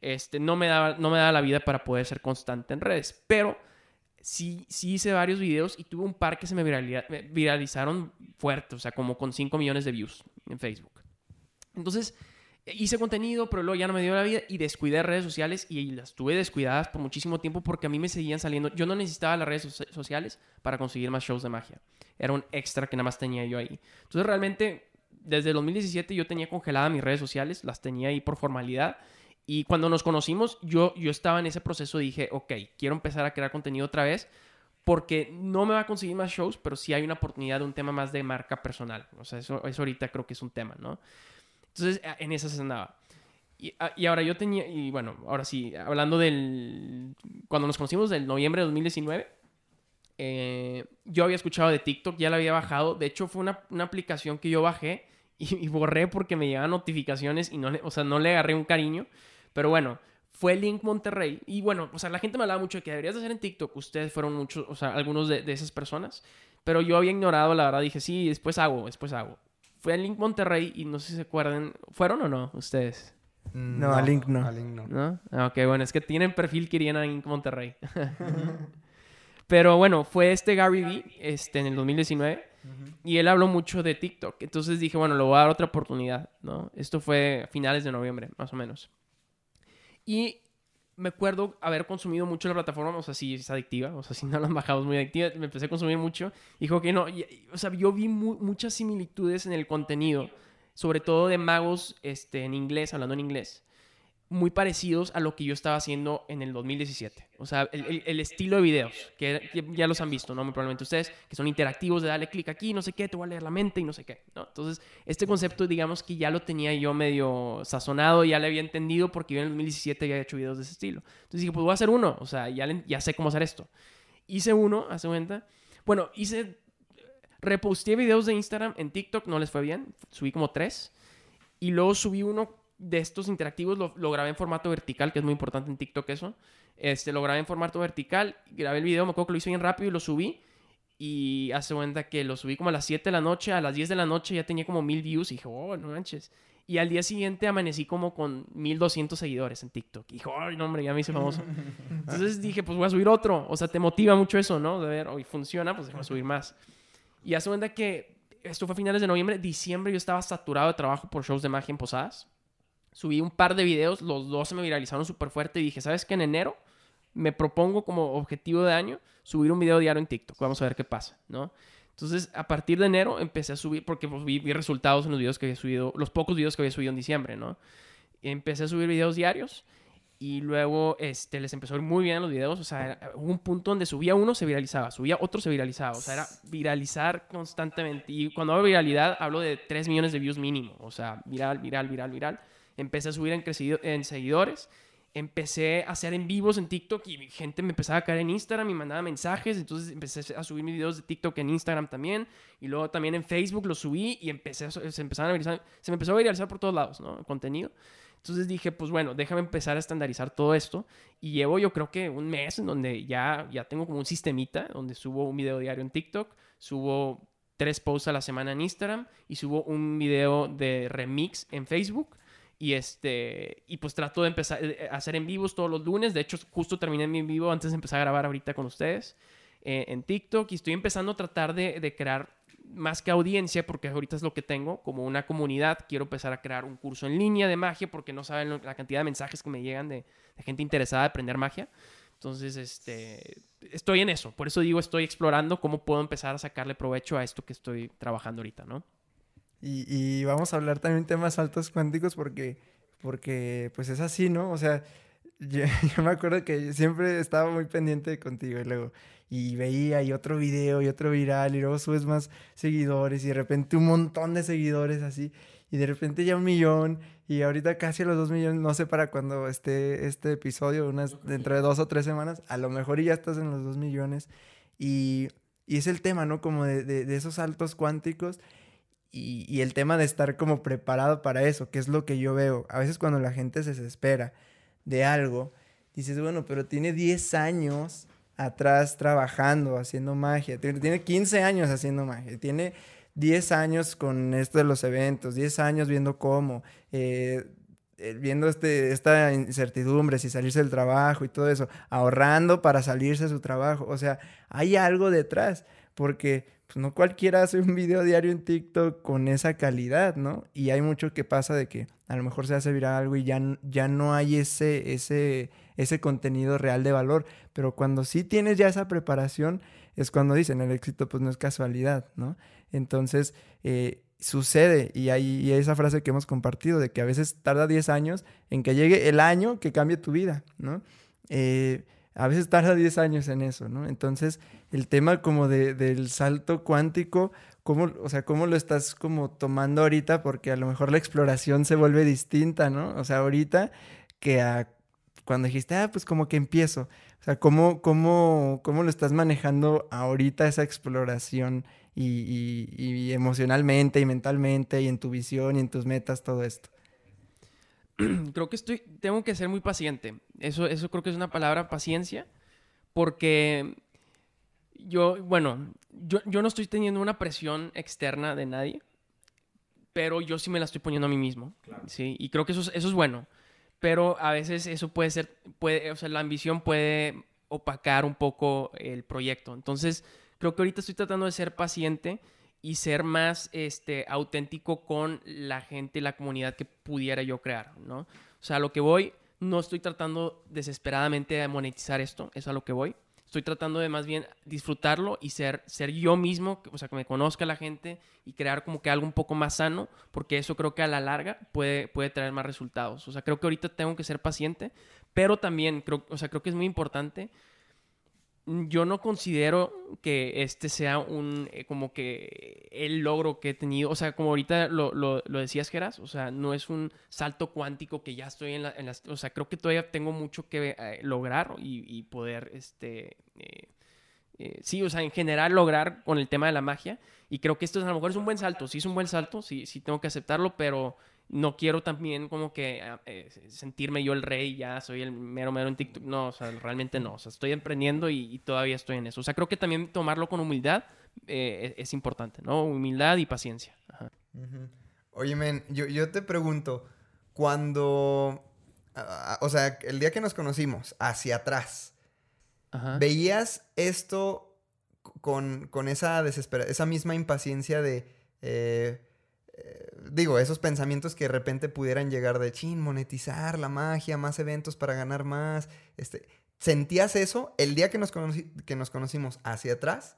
este, no, me daba, no me daba la vida para poder ser constante en redes. Pero sí, sí hice varios videos y tuve un par que se me viralizaron fuerte, o sea, como con 5 millones de views en Facebook. Entonces, hice contenido, pero luego ya no me dio la vida y descuidé redes sociales y las tuve descuidadas por muchísimo tiempo porque a mí me seguían saliendo. Yo no necesitaba las redes soci- sociales para conseguir más shows de magia. Era un extra que nada más tenía yo ahí. Entonces, realmente, desde el 2017 yo tenía congeladas mis redes sociales, las tenía ahí por formalidad. Y cuando nos conocimos, yo, yo estaba en ese proceso y dije, ok, quiero empezar a crear contenido otra vez porque no me va a conseguir más shows, pero sí hay una oportunidad de un tema más de marca personal. O sea, eso, eso ahorita creo que es un tema, ¿no? Entonces, en esas andaba. Y, y ahora yo tenía, y bueno, ahora sí, hablando del, cuando nos conocimos del noviembre de 2019, eh, yo había escuchado de TikTok, ya la había bajado. De hecho, fue una, una aplicación que yo bajé y, y borré porque me llegaban notificaciones y no le, o sea, no le agarré un cariño. Pero bueno, fue Link Monterrey. Y bueno, o sea, la gente me hablaba mucho de que deberías de hacer en TikTok. Ustedes fueron muchos, o sea, algunos de, de esas personas. Pero yo había ignorado, la verdad, dije, sí, después hago, después hago. Fue a Link Monterrey y no sé si se acuerdan, ¿fueron o no ustedes? No, a Link no. A Link no. ¿No? Ah, Ok, bueno, es que tienen perfil que irían a Link Monterrey. Pero bueno, fue este Gary Vee este, en el 2019 y él habló mucho de TikTok. Entonces dije, bueno, le voy a dar otra oportunidad, ¿no? Esto fue a finales de noviembre, más o menos. Y me acuerdo haber consumido mucho la plataforma, o sea, sí es adictiva, o sea, si no la han bajado muy adictiva, me empecé a consumir mucho. Dijo que no, o sea, yo vi mu- muchas similitudes en el contenido, sobre todo de magos este, en inglés, hablando en inglés, muy parecidos a lo que yo estaba haciendo en el 2017. O sea, el, el- el estilo de videos, que ya- ya los han visto, ¿no? Muy probablemente ustedes, que son interactivos, de darle clic aquí, no sé qué, te voy a leer la mente y no sé qué, ¿no? Entonces, este concepto, digamos que ya lo tenía yo medio sazonado, ya le había entendido porque yo en el 2017 había hecho videos de ese estilo. Entonces dije, pues voy a hacer uno, o sea, ya, le- ya sé cómo hacer esto. Hice uno, hace cuenta. Bueno, hice, reposteé videos de Instagram en TikTok, no les fue bien, subí como tres. Y luego subí uno de estos interactivos, lo, grabé en formato vertical, que es muy importante en TikTok eso. Este, lo grabé en formato vertical, grabé el video, me acuerdo que lo hice bien rápido y lo subí. Y hace cuenta que lo subí como a las 7 de la noche, a las 10 de la noche ya tenía como mil views y dije, oh, no manches. Y al día siguiente amanecí como con 1200 seguidores en TikTok. Y dije, ay, no, hombre, ya me hice famoso. Entonces dije, pues voy a subir otro. O sea, te motiva mucho eso, ¿no? De ver, hoy funciona, pues voy a subir más. Y hace cuenta que esto fue a finales de noviembre, diciembre yo estaba saturado de trabajo por shows de magia en Posadas. Subí un par de videos, los dos se me viralizaron súper fuerte y dije, ¿sabes qué? En enero me propongo como objetivo de año subir un video diario en TikTok. Vamos a ver qué pasa, ¿no? Entonces, a partir de enero empecé a subir, porque pues, vi, vi resultados en los videos que había subido, los pocos videos que había subido en diciembre, ¿no? Empecé a subir videos diarios y luego este, les empezó a ir muy bien los videos. O sea, era- hubo un punto donde subía uno, se viralizaba, subía otro, se viralizaba. O sea, era viralizar constantemente. Y cuando hablo de viralidad, hablo de 3 millones de views mínimo. O sea, viral, viral, viral, viral. Empecé a subir en, crecido, en seguidores. Empecé a hacer en vivos en TikTok y gente me empezaba a caer en Instagram y mandaba mensajes. Entonces empecé a subir mis videos de TikTok en Instagram también. Y luego también en Facebook los subí y empecé a, se, empezaron a viralizar, se me empezó a viralizar por todos lados, ¿no? El contenido. Entonces dije, pues bueno, déjame empezar a estandarizar todo esto. Y llevo yo creo que un mes en donde ya, ya tengo como un sistemita, donde subo un video diario en TikTok, subo tres posts a la semana en Instagram y subo un video de remix en Facebook. Y este, y pues trato de empezar eh, a hacer en vivos todos los lunes. De hecho, justo terminé mi en vivo antes de empezar a grabar ahorita con ustedes eh, en TikTok. Y estoy empezando a tratar de, de crear más que audiencia, porque ahorita es lo que tengo, como una comunidad. Quiero empezar a crear un curso en línea de magia, porque no saben la cantidad de mensajes que me llegan de, de gente interesada en aprender magia. Entonces, este, estoy en eso. Por eso digo, estoy explorando cómo puedo empezar a sacarle provecho a esto que estoy trabajando ahorita, ¿no? Y, y vamos a hablar también temas saltos cuánticos porque, porque pues es así, ¿no? O sea, yo, yo me acuerdo que siempre estaba muy pendiente contigo y luego, y veía y otro video y otro viral y luego subes más seguidores y de repente un montón de seguidores así y de repente ya un millón y ahorita casi a los dos millones, no sé para cuando esté este episodio, unas, dentro de dos o tres semanas, a lo mejor ya estás en los dos millones y, y es el tema, ¿no? Como de, de, de esos saltos cuánticos y, el tema de estar como preparado para eso, que es lo que yo veo. A veces cuando la gente se desespera de algo, dices, bueno, pero tiene 10 años atrás trabajando, haciendo magia. Tiene 15 años haciendo magia. Tiene 10 años con esto de los eventos, 10 años viendo cómo, eh, eh, viendo este, esta incertidumbre, si salirse del trabajo y todo eso, ahorrando para salirse de su trabajo. O sea, hay algo detrás, porque pues, no cualquiera hace un video diario en TikTok con esa calidad, ¿no? Y hay mucho que pasa de que a lo mejor se hace viral algo y ya, ya no hay ese, ese, ese contenido real de valor. Pero cuando sí tienes ya esa preparación, es cuando dicen el éxito pues no es casualidad, ¿no? Entonces, eh, sucede y hay, y esa frase que hemos compartido de que a veces tarda 10 años en que llegue el año que cambie tu vida, ¿no? Eh, a veces tarda 10 años en eso, ¿no? Entonces, el tema como de, del salto cuántico, ¿cómo, o sea, ¿cómo lo estás como tomando ahorita? Porque a lo mejor la exploración se vuelve distinta, ¿no? O sea, ahorita que a cuando dijiste, ah, pues como que empiezo. O sea, ¿cómo, cómo, cómo lo estás manejando ahorita esa exploración y, y, y emocionalmente y mentalmente y en tu visión y en tus metas, todo esto? creo que estoy, tengo que ser muy paciente. Eso, eso creo que es una palabra, paciencia, porque yo, bueno, yo, yo no estoy teniendo una presión externa de nadie, pero yo sí me la estoy poniendo a mí mismo, claro. ¿sí? Y creo que eso es, eso es bueno, pero a veces eso puede ser, puede, o sea, la ambición puede opacar un poco el proyecto. Entonces, creo que ahorita estoy tratando de ser paciente y ser más este, auténtico con la gente, la comunidad que pudiera yo crear, ¿no? O sea, a lo que voy, no estoy tratando desesperadamente de monetizar esto, es a lo que voy. Estoy tratando de más bien disfrutarlo y ser, ser yo mismo, o sea, que me conozca la gente y crear como que algo un poco más sano, porque eso creo que a la larga puede, puede traer más resultados. O sea, creo que ahorita tengo que ser paciente, pero también creo, o sea, creo que es muy importante yo no considero que este sea un, eh, como que el logro que he tenido, o sea, como ahorita lo, lo, lo decías, Geras, o sea, no es un salto cuántico que ya estoy en, la, en las, o sea, creo que todavía tengo mucho que eh, lograr y, y, poder, este, eh, eh, sí, o sea, en general lograr con el tema de la magia, y creo que esto a lo mejor es un buen salto, sí es un buen salto, sí, sí tengo que aceptarlo, pero no quiero también como que eh, sentirme yo el rey, ya soy el mero mero en TikTok. No, o sea, realmente no. O sea, estoy emprendiendo y, y todavía estoy en eso. O sea, creo que también tomarlo con humildad eh, es, es, importante, ¿no? Humildad y paciencia. Ajá. Uh -huh. Oye, men, yo, yo te pregunto, cuando, uh, o sea, el día que nos conocimos, hacia atrás, Ajá. ¿veías esto con, con esa desesperación, esa misma impaciencia de... Eh, digo, esos pensamientos que de repente pudieran llegar de chin, monetizar la magia, más eventos para ganar más. Este, ¿Sentías eso el día que nos, que nos conocimos hacia atrás?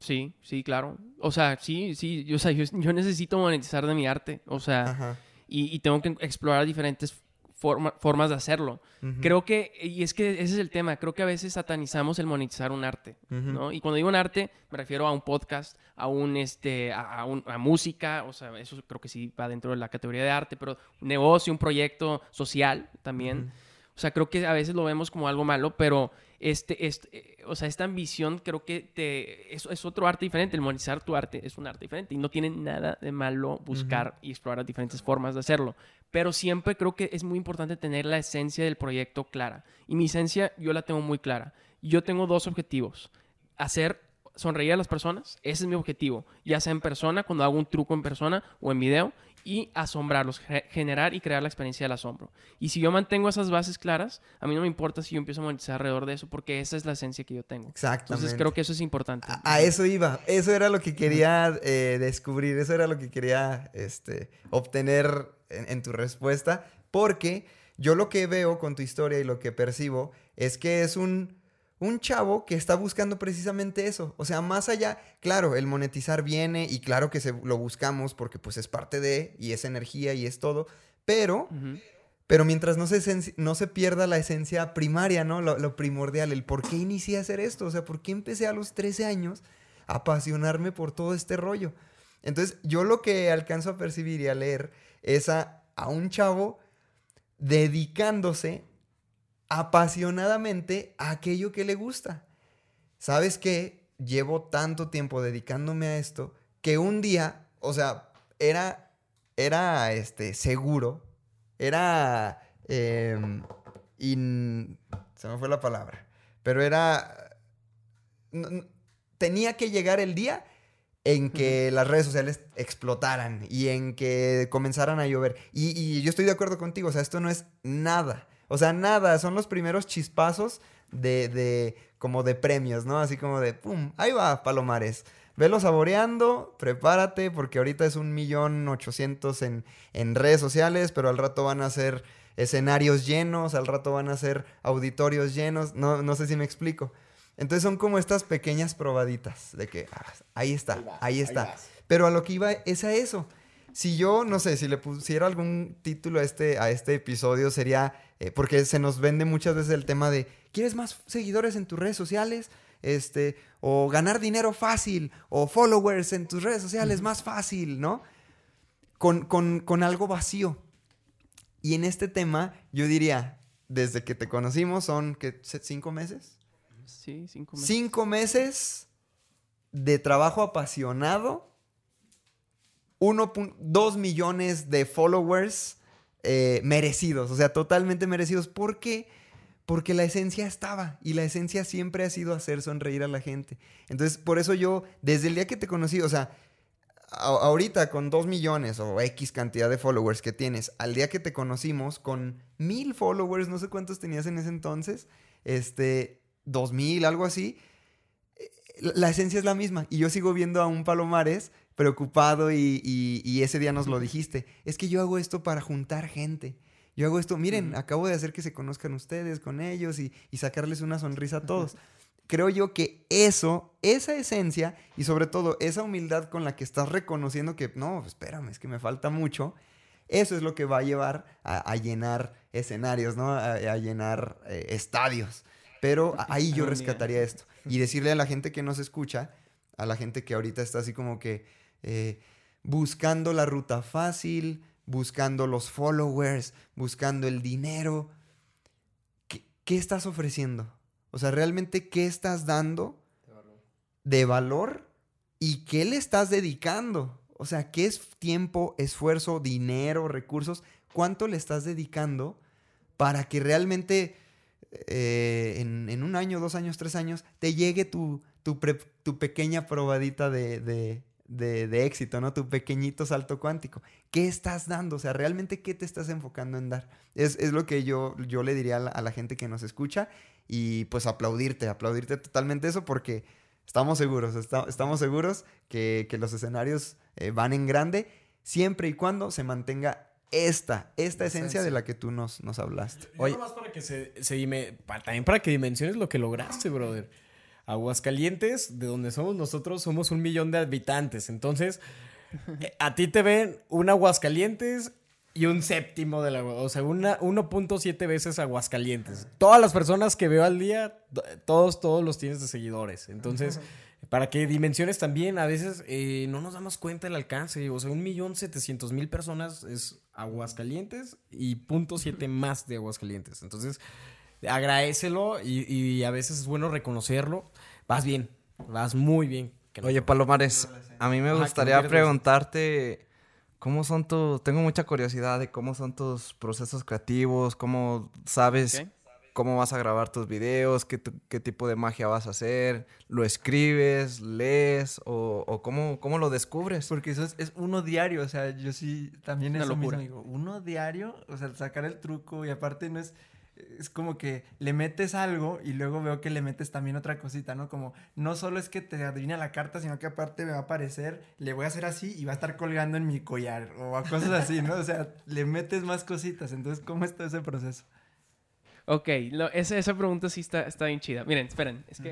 Sí, sí, claro. O sea, sí, sí. O sea, yo, yo necesito monetizar de mi arte. O sea, y, y, tengo que explorar diferentes forma, formas de hacerlo. Uh -huh. Creo que, y es que ese es el tema, creo que a veces satanizamos el monetizar un arte, uh -huh. ¿no? Y cuando digo un arte, me refiero a un podcast, a un, este, a, a, un, a, música, o sea, eso creo que sí va dentro de la categoría de arte, pero un negocio, un proyecto social también. Uh -huh. O sea, creo que a veces lo vemos como algo malo, pero este, este, o sea, esta ambición creo que te, es, es, otro arte diferente. El monetizar tu arte es un arte diferente y no tiene nada de malo buscar uh -huh. y explorar diferentes formas de hacerlo. Pero siempre creo que es muy importante tener la esencia del proyecto clara. Y mi esencia yo la tengo muy clara. Yo tengo dos objetivos. Hacer sonreír a las personas, ese es mi objetivo. Ya sea en persona, cuando hago un truco en persona o en video, y asombrarlos, generar y crear la experiencia del asombro. Y si yo mantengo esas bases claras, a mí no me importa si yo empiezo a monetizar alrededor de eso, porque esa es la esencia que yo tengo. Exactamente. Entonces creo que eso es importante. A, a eso iba, eso era lo que quería eh, descubrir, eso era lo que quería este, obtener en, en tu respuesta, porque yo lo que veo con tu historia y lo que percibo es que es un un chavo que está buscando precisamente eso. O sea, más allá, claro, el monetizar viene y claro que se, lo buscamos porque pues es parte de y es energía y es todo, pero uh -huh. Pero mientras no se, no se pierda la esencia primaria, ¿no? Lo, lo primordial, el por qué inicié a hacer esto. O sea, ¿por qué empecé a los 13 años a apasionarme por todo este rollo? Entonces, yo lo que alcanzo a percibir y a leer es a, a un chavo dedicándose apasionadamente a aquello que le gusta. ¿Sabes qué? Llevo tanto tiempo dedicándome a esto que un día, o sea, era, era este, seguro, era... in- se me fue la palabra, pero era... tenía que llegar el día en que las redes sociales explotaran y en que comenzaran a llover. Y, y yo estoy de acuerdo contigo, o sea, esto no es nada. O sea, nada, son los primeros chispazos de, de como de premios, ¿no? Así como de, ¡pum! Ahí va, Palomares. Velo saboreando, prepárate, porque ahorita es un millón ochocientos en, en redes sociales, pero al rato van a ser escenarios llenos, al rato van a ser auditorios llenos, no, no sé si me explico. Entonces son como estas pequeñas probaditas de que ah, ahí está, ahí, está. Pero a lo que iba es a eso. Si yo, no sé, si le pusiera algún título a este, a este episodio sería, eh, porque se nos vende muchas veces el tema de, ¿quieres más seguidores en tus redes sociales? Este, o ganar dinero fácil, o followers en tus redes sociales más fácil, ¿no? Con, con, con algo vacío. Y en este tema, yo diría, desde que te conocimos, son, ¿qué? ¿Cinco meses? Sí, cinco meses. Cinco meses de trabajo apasionado. 1.2 millones de followers eh, merecidos, o sea, totalmente merecidos. ¿Por qué? Porque la esencia estaba y la esencia siempre ha sido hacer sonreír a la gente. Entonces, por eso yo, desde el día que te conocí, o sea, ahorita con 2 millones o X cantidad de followers que tienes, al día que te conocimos con mil followers, no sé cuántos tenías en ese entonces, este, dos mil, algo así, eh, la esencia es la misma. Y yo sigo viendo a un Palomares preocupado y, y- y ese día nos lo dijiste. Es que yo hago esto para juntar gente. Yo hago esto, miren, acabo de hacer que se conozcan ustedes con ellos y, y sacarles una sonrisa a todos. Creo yo que eso, esa esencia y sobre todo esa humildad con la que estás reconociendo que, no, espérame, es que me falta mucho, eso es lo que va a llevar a, a llenar escenarios, ¿no? A, a llenar eh, estadios. Pero ahí yo rescataría esto. Y decirle a la gente que nos escucha, a la gente que ahorita está así como que eh, buscando la ruta fácil, buscando los followers, buscando el dinero. ¿Qué, qué estás ofreciendo? O sea, realmente, ¿qué estás dando de valor y qué le estás dedicando? O sea, ¿qué es tiempo, esfuerzo, dinero, recursos? ¿Cuánto le estás dedicando para que realmente eh, en, en un año, dos años, tres años, te llegue tu, tu, pre- tu pequeña probadita de, de- de- de éxito, ¿no? Tu pequeñito salto cuántico. ¿Qué estás dando? O sea, realmente, ¿qué te estás enfocando en dar? Es, es lo que yo, yo le diría a la, a la gente que nos escucha y pues aplaudirte, aplaudirte totalmente eso porque estamos seguros, esta- estamos seguros que, que los escenarios eh, van en grande siempre y cuando se mantenga esta, esta esencia de la que tú nos, nos hablaste. Oye, nomás para que se, se dime- también para que dimensiones lo que lograste, brother. Aguascalientes, de donde somos nosotros, somos un millón de habitantes. Entonces, eh, a ti te ven un Aguascalientes y un séptimo de la... O sea, una 1.7 veces Aguascalientes. Todas las personas que veo al día, todos, todos los tienes de seguidores. Entonces, para que dimensiones también, a veces eh, no nos damos cuenta del alcance. O sea, un millón setecientos mil personas es Aguascalientes y punto siete más de Aguascalientes. Entonces, agradecelo y, y a veces es bueno reconocerlo. Vas bien, vas muy bien. Oye, Palomares, a mí me gustaría preguntarte cómo son tus... Tengo mucha curiosidad de cómo son tus procesos creativos, cómo sabes cómo vas a grabar tus videos, qué, qué tipo de magia vas a hacer, lo escribes, lees o, o cómo, cómo lo descubres. Porque eso es, es uno diario, o sea, yo sí también Una eso mismo locura. digo, uno diario, o sea, sacar el truco y aparte no es, es como que le metes algo y luego veo que le metes también otra cosita, ¿no? Como no solo es que te adivina la carta, sino que aparte me va a aparecer, le voy a hacer así y va a estar colgando en mi collar o a cosas así, ¿no? O sea, le metes más cositas, entonces, ¿cómo está ese proceso? Ok, lo- esa, esa pregunta sí está, está bien chida. Miren, esperen, es que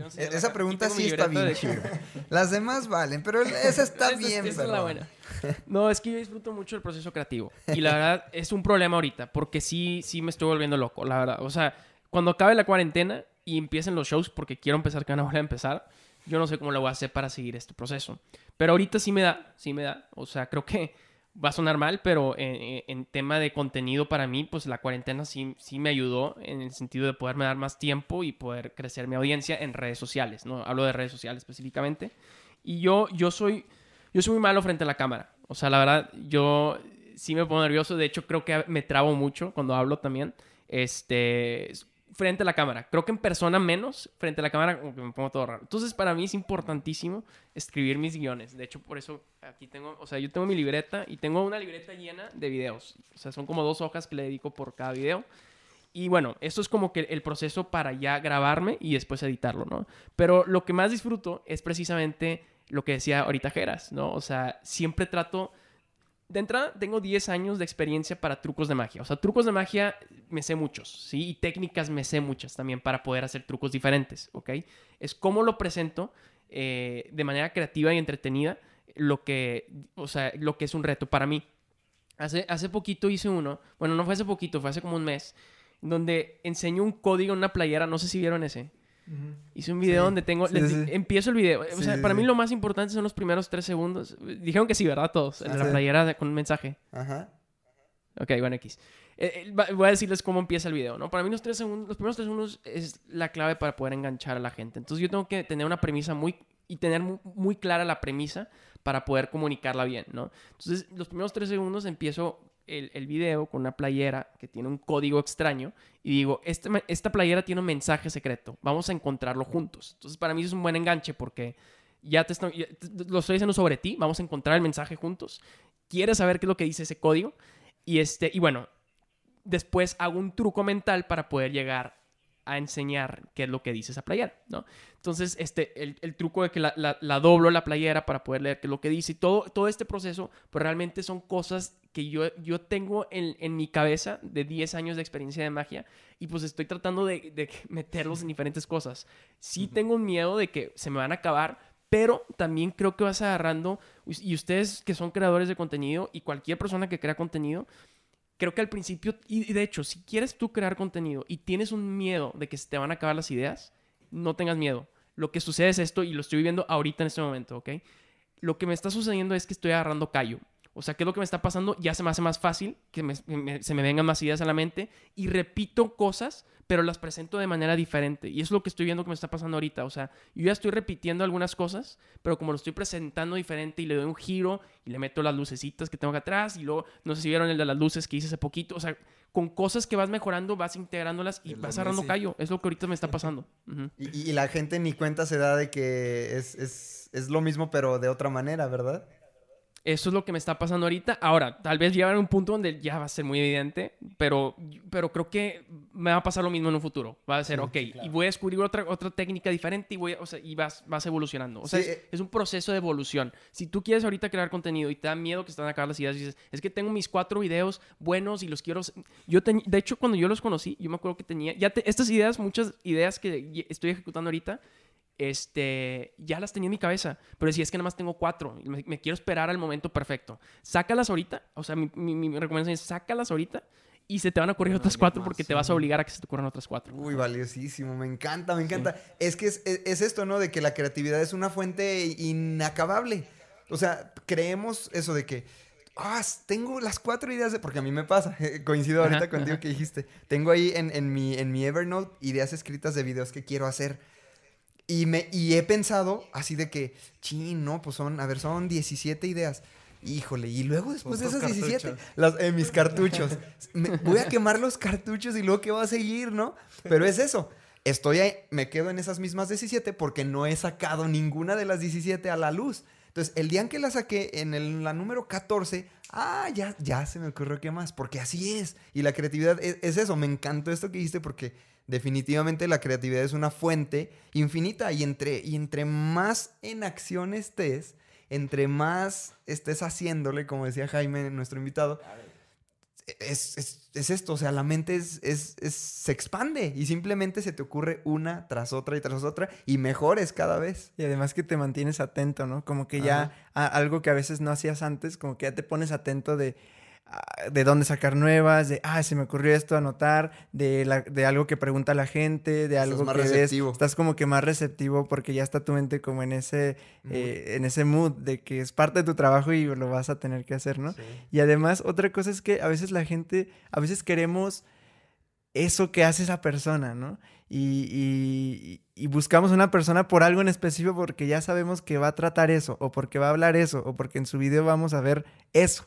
enseñar E- Esa pregunta sí está bien chida. Las demás valen, pero esa está Esa- bien, esa es la buena. No, es que yo disfruto mucho el proceso creativo. Y la verdad es un problema ahorita, porque sí, sí me estoy volviendo loco, la verdad. O sea, cuando acabe la cuarentena y empiecen los shows, porque quiero empezar que van a volver a empezar, yo no sé cómo lo voy a hacer para seguir este proceso. Pero ahorita sí me da, sí me da. O sea, creo que va a sonar mal, pero en, en- tema de contenido para mí, pues la cuarentena sí, sí me ayudó en el sentido de poderme dar más tiempo y poder crecer mi audiencia en redes sociales, ¿no? Hablo de redes sociales específicamente. Y yo, yo soy, yo soy muy malo frente a la cámara. O sea, la verdad, yo sí me pongo nervioso. De hecho, creo que me trabo mucho cuando hablo también. Este, frente a la cámara. Creo que en persona menos, frente a la cámara como que me pongo todo raro. Entonces, para mí es importantísimo escribir mis guiones. De hecho, por eso aquí tengo, o sea, yo tengo mi libreta y tengo una libreta llena de videos. O sea, son como dos hojas que le dedico por cada video. Y bueno, esto es como que el proceso para ya grabarme y después editarlo, ¿no? Pero lo que más disfruto es precisamente lo que decía ahorita Geras, ¿no? O sea, siempre trato... De entrada, tengo 10 años de experiencia para trucos de magia. O sea, trucos de magia me sé muchos, ¿sí? Y técnicas me sé muchas también para poder hacer trucos diferentes, ¿ok? Es cómo lo presento eh, de manera creativa y entretenida lo que, o sea, lo que es un reto para mí. Hace, hace poquito hice uno, bueno, no fue hace poquito, fue hace como un mes, donde enseño un código en una playera, no sé si vieron ese. Hice un video Sí, donde tengo, sí, les sí. empiezo el video, o Sí, sea, sí, para mí lo más importante son los primeros tres segundos. Dijeron que sí, ¿verdad? Todos, en Ah, la sí. playera de- con un mensaje. Ajá. Ok, bueno, X. Eh, eh, voy a decirles cómo empieza el video, ¿no? Para mí los, tres segundos, los primeros tres segundos es la clave para poder enganchar a la gente. Entonces yo tengo que tener una premisa muy... y tener mu- muy, clara la premisa para poder comunicarla bien, ¿no? Entonces los primeros tres segundos empiezo el, video con una playera que tiene un código extraño y digo, este esta playera tiene un mensaje secreto, vamos a encontrarlo juntos. Entonces para mí es un buen enganche porque ya te, ya te- lo estoy diciendo sobre ti, vamos a encontrar el mensaje juntos. Quieres saber qué es lo que dice ese código y, este, y bueno, después hago un truco mental para poder llegar a enseñar qué es lo que dice esa playera, ¿no? Entonces, este, el, el truco de que la, la- la doblo la playera para poder leer qué es lo que dice y todo, todo este proceso, pues realmente son cosas que yo, yo tengo en, en mi cabeza de 10 años de experiencia de magia y pues estoy tratando de, de meterlos en diferentes cosas. Sí tengo un miedo de que se me van a acabar, pero también creo que vas agarrando, y ustedes que son creadores de contenido y cualquier persona que crea contenido, creo que al principio, y de hecho, si quieres tú crear contenido y tienes un miedo de que se te van a acabar las ideas, no tengas miedo. Lo que sucede es esto, y lo estoy viviendo ahorita en este momento, ¿ok? Lo que me está sucediendo es que estoy agarrando callo. O sea, ¿qué es lo que me está pasando? Ya se me hace más fácil, que me- me- se me vengan más ideas a la mente y repito cosas, pero las presento de manera diferente. Y eso es lo que estoy viendo que me está pasando ahorita. O sea, yo ya estoy repitiendo algunas cosas, pero como lo estoy presentando diferente y le doy un giro y le meto las lucecitas que tengo acá atrás y luego, no sé si vieron el de las luces que hice hace poquito. O sea, con cosas que vas mejorando, vas integrándolas y vas agarrando callo. Es lo que ahorita me está pasando. Y, y la gente ni cuenta se da de que es, es, es lo mismo, pero de otra manera, ¿verdad? Eso es lo que me está pasando ahorita. Ahora, tal vez llegar a un punto donde ya va a ser muy evidente, pero, pero creo que me va a pasar lo mismo en un futuro. Va a ser, ok, y voy a descubrir otra, otra técnica diferente y, voy, o sea, y vas, vas evolucionando. O sea, Sí, es, eh. es un proceso de evolución. Si tú quieres ahorita crear contenido y te da miedo que se te van a acabar las ideas, y dices, es que tengo mis cuatro videos buenos y los quiero... Yo ten- de hecho, cuando yo los conocí, yo me acuerdo que tenía... Ya te- estas ideas, muchas ideas que estoy ejecutando ahorita, este, ya las tenía en mi cabeza, pero decía, es que nada más tengo cuatro, me, me quiero esperar al momento perfecto. Sácalas ahorita, o sea, mi, mi, mi recomendación es sácalas ahorita y se te van a ocurrir otras cuatro porque te vas a obligar a que se te ocurran otras cuatro. Uy, valiosísimo, me encanta, me encanta. Es que es, es- es esto, ¿no? De que la creatividad es una fuente inacabable. O sea, creemos eso de que, ah, tengo las cuatro ideas de... Porque a mí me pasa, coincido ahorita Ajá, contigo ajá. que dijiste. Tengo ahí en, en mi, en mi Evernote ideas escritas de videos que quiero hacer. Y, me, y he pensado así de que, chin, no, pues son, a ver, son 17 ideas. Híjole, y luego después de esas 17, cartuchos. las, eh, mis cartuchos. Me- voy a quemar los cartuchos y luego qué va a seguir, ¿no? Pero es eso. Estoy ahí, me quedo en esas mismas 17 porque no he sacado ninguna de las 17 a la luz. Entonces, el día en que la saqué, en el- la número 14, ah, ya, ya se me ocurrió qué más, porque así es. Y la creatividad es, es eso. Me encantó esto que dijiste porque definitivamente la creatividad es una fuente infinita y entre, y entre más en acción estés, entre más estés haciéndole, como decía Jaime, nuestro invitado, es, es- es esto, o sea, la mente es, es- es- se expande y simplemente se te ocurre una tras otra y tras otra y mejores cada vez. Y además que te mantienes atento, ¿no? Como que ya a- algo que a veces no hacías antes, como que ya te pones atento de, de dónde sacar nuevas, de, ah, se me ocurrió esto, anotar, de, la- de algo que pregunta la gente, de algo más que receptivo. ves. Estás como que más receptivo porque ya está tu mente como en ese, eh, en ese mood de que es parte de tu trabajo y lo vas a tener que hacer, ¿no? Y además, otra cosa es que a veces la gente, a veces queremos eso que hace esa persona, ¿no? Y, y- y buscamos una persona por algo en específico porque ya sabemos que va a tratar eso, o porque va a hablar eso, o porque en su video vamos a ver eso,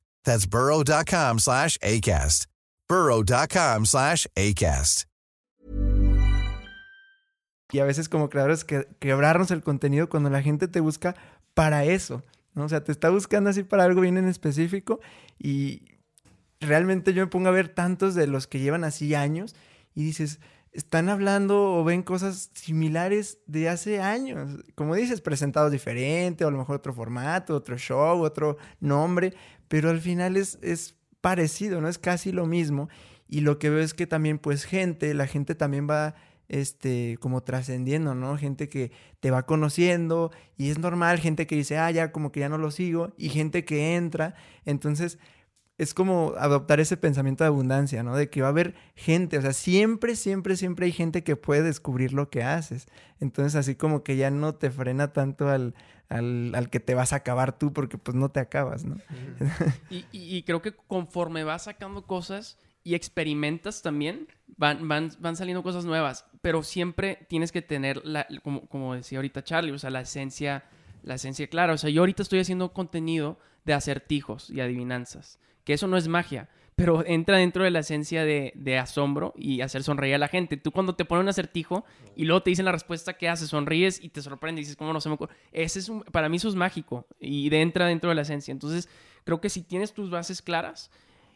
That's burrow.com slash ACAST. burrow.com slash ACAST. y a veces como creadores que, quebrarnos el contenido cuando la gente te busca para eso, ¿no? O sea, te está buscando así para algo bien en específico y realmente yo me pongo a ver tantos de los que llevan así años y dices, están hablando o ven cosas similares de hace años. Como dices, presentados diferente, o a lo mejor otro formato, otro show, otro nombre, pero al final es, es parecido, ¿no? Es casi lo mismo. Y lo que veo es que también, pues, gente, la gente también va, este, como trascendiendo, ¿no? Gente que te va conociendo y es normal, gente que dice, ah, ya, como que ya no lo sigo, y gente que entra. Entonces, es como adoptar ese pensamiento de abundancia, ¿no? De que va a haber gente, o sea, siempre, siempre, siempre hay gente que puede descubrir lo que haces. Entonces, así como que ya no te frena tanto al, al, al que te vas a acabar tú, porque pues no te acabas, ¿no? Y, y- creo que conforme vas sacando cosas y experimentas también, van, van, van saliendo cosas nuevas. Pero siempre tienes que tener, la, como, como decía ahorita Charlie, o sea, la esencia, la esencia clara. O sea, yo ahorita estoy haciendo contenido de acertijos y adivinanzas. Que eso no es magia, pero entra dentro de la esencia de, asombro y hacer sonreír a la gente. Tú cuando te ponen un acertijo y luego te dicen la respuesta que haces, sonríes y te sorprende y dices, ¿cómo no se me ocurre? Ese es un- para mí eso es mágico y entra dentro de la esencia. Entonces, creo que si tienes tus bases claras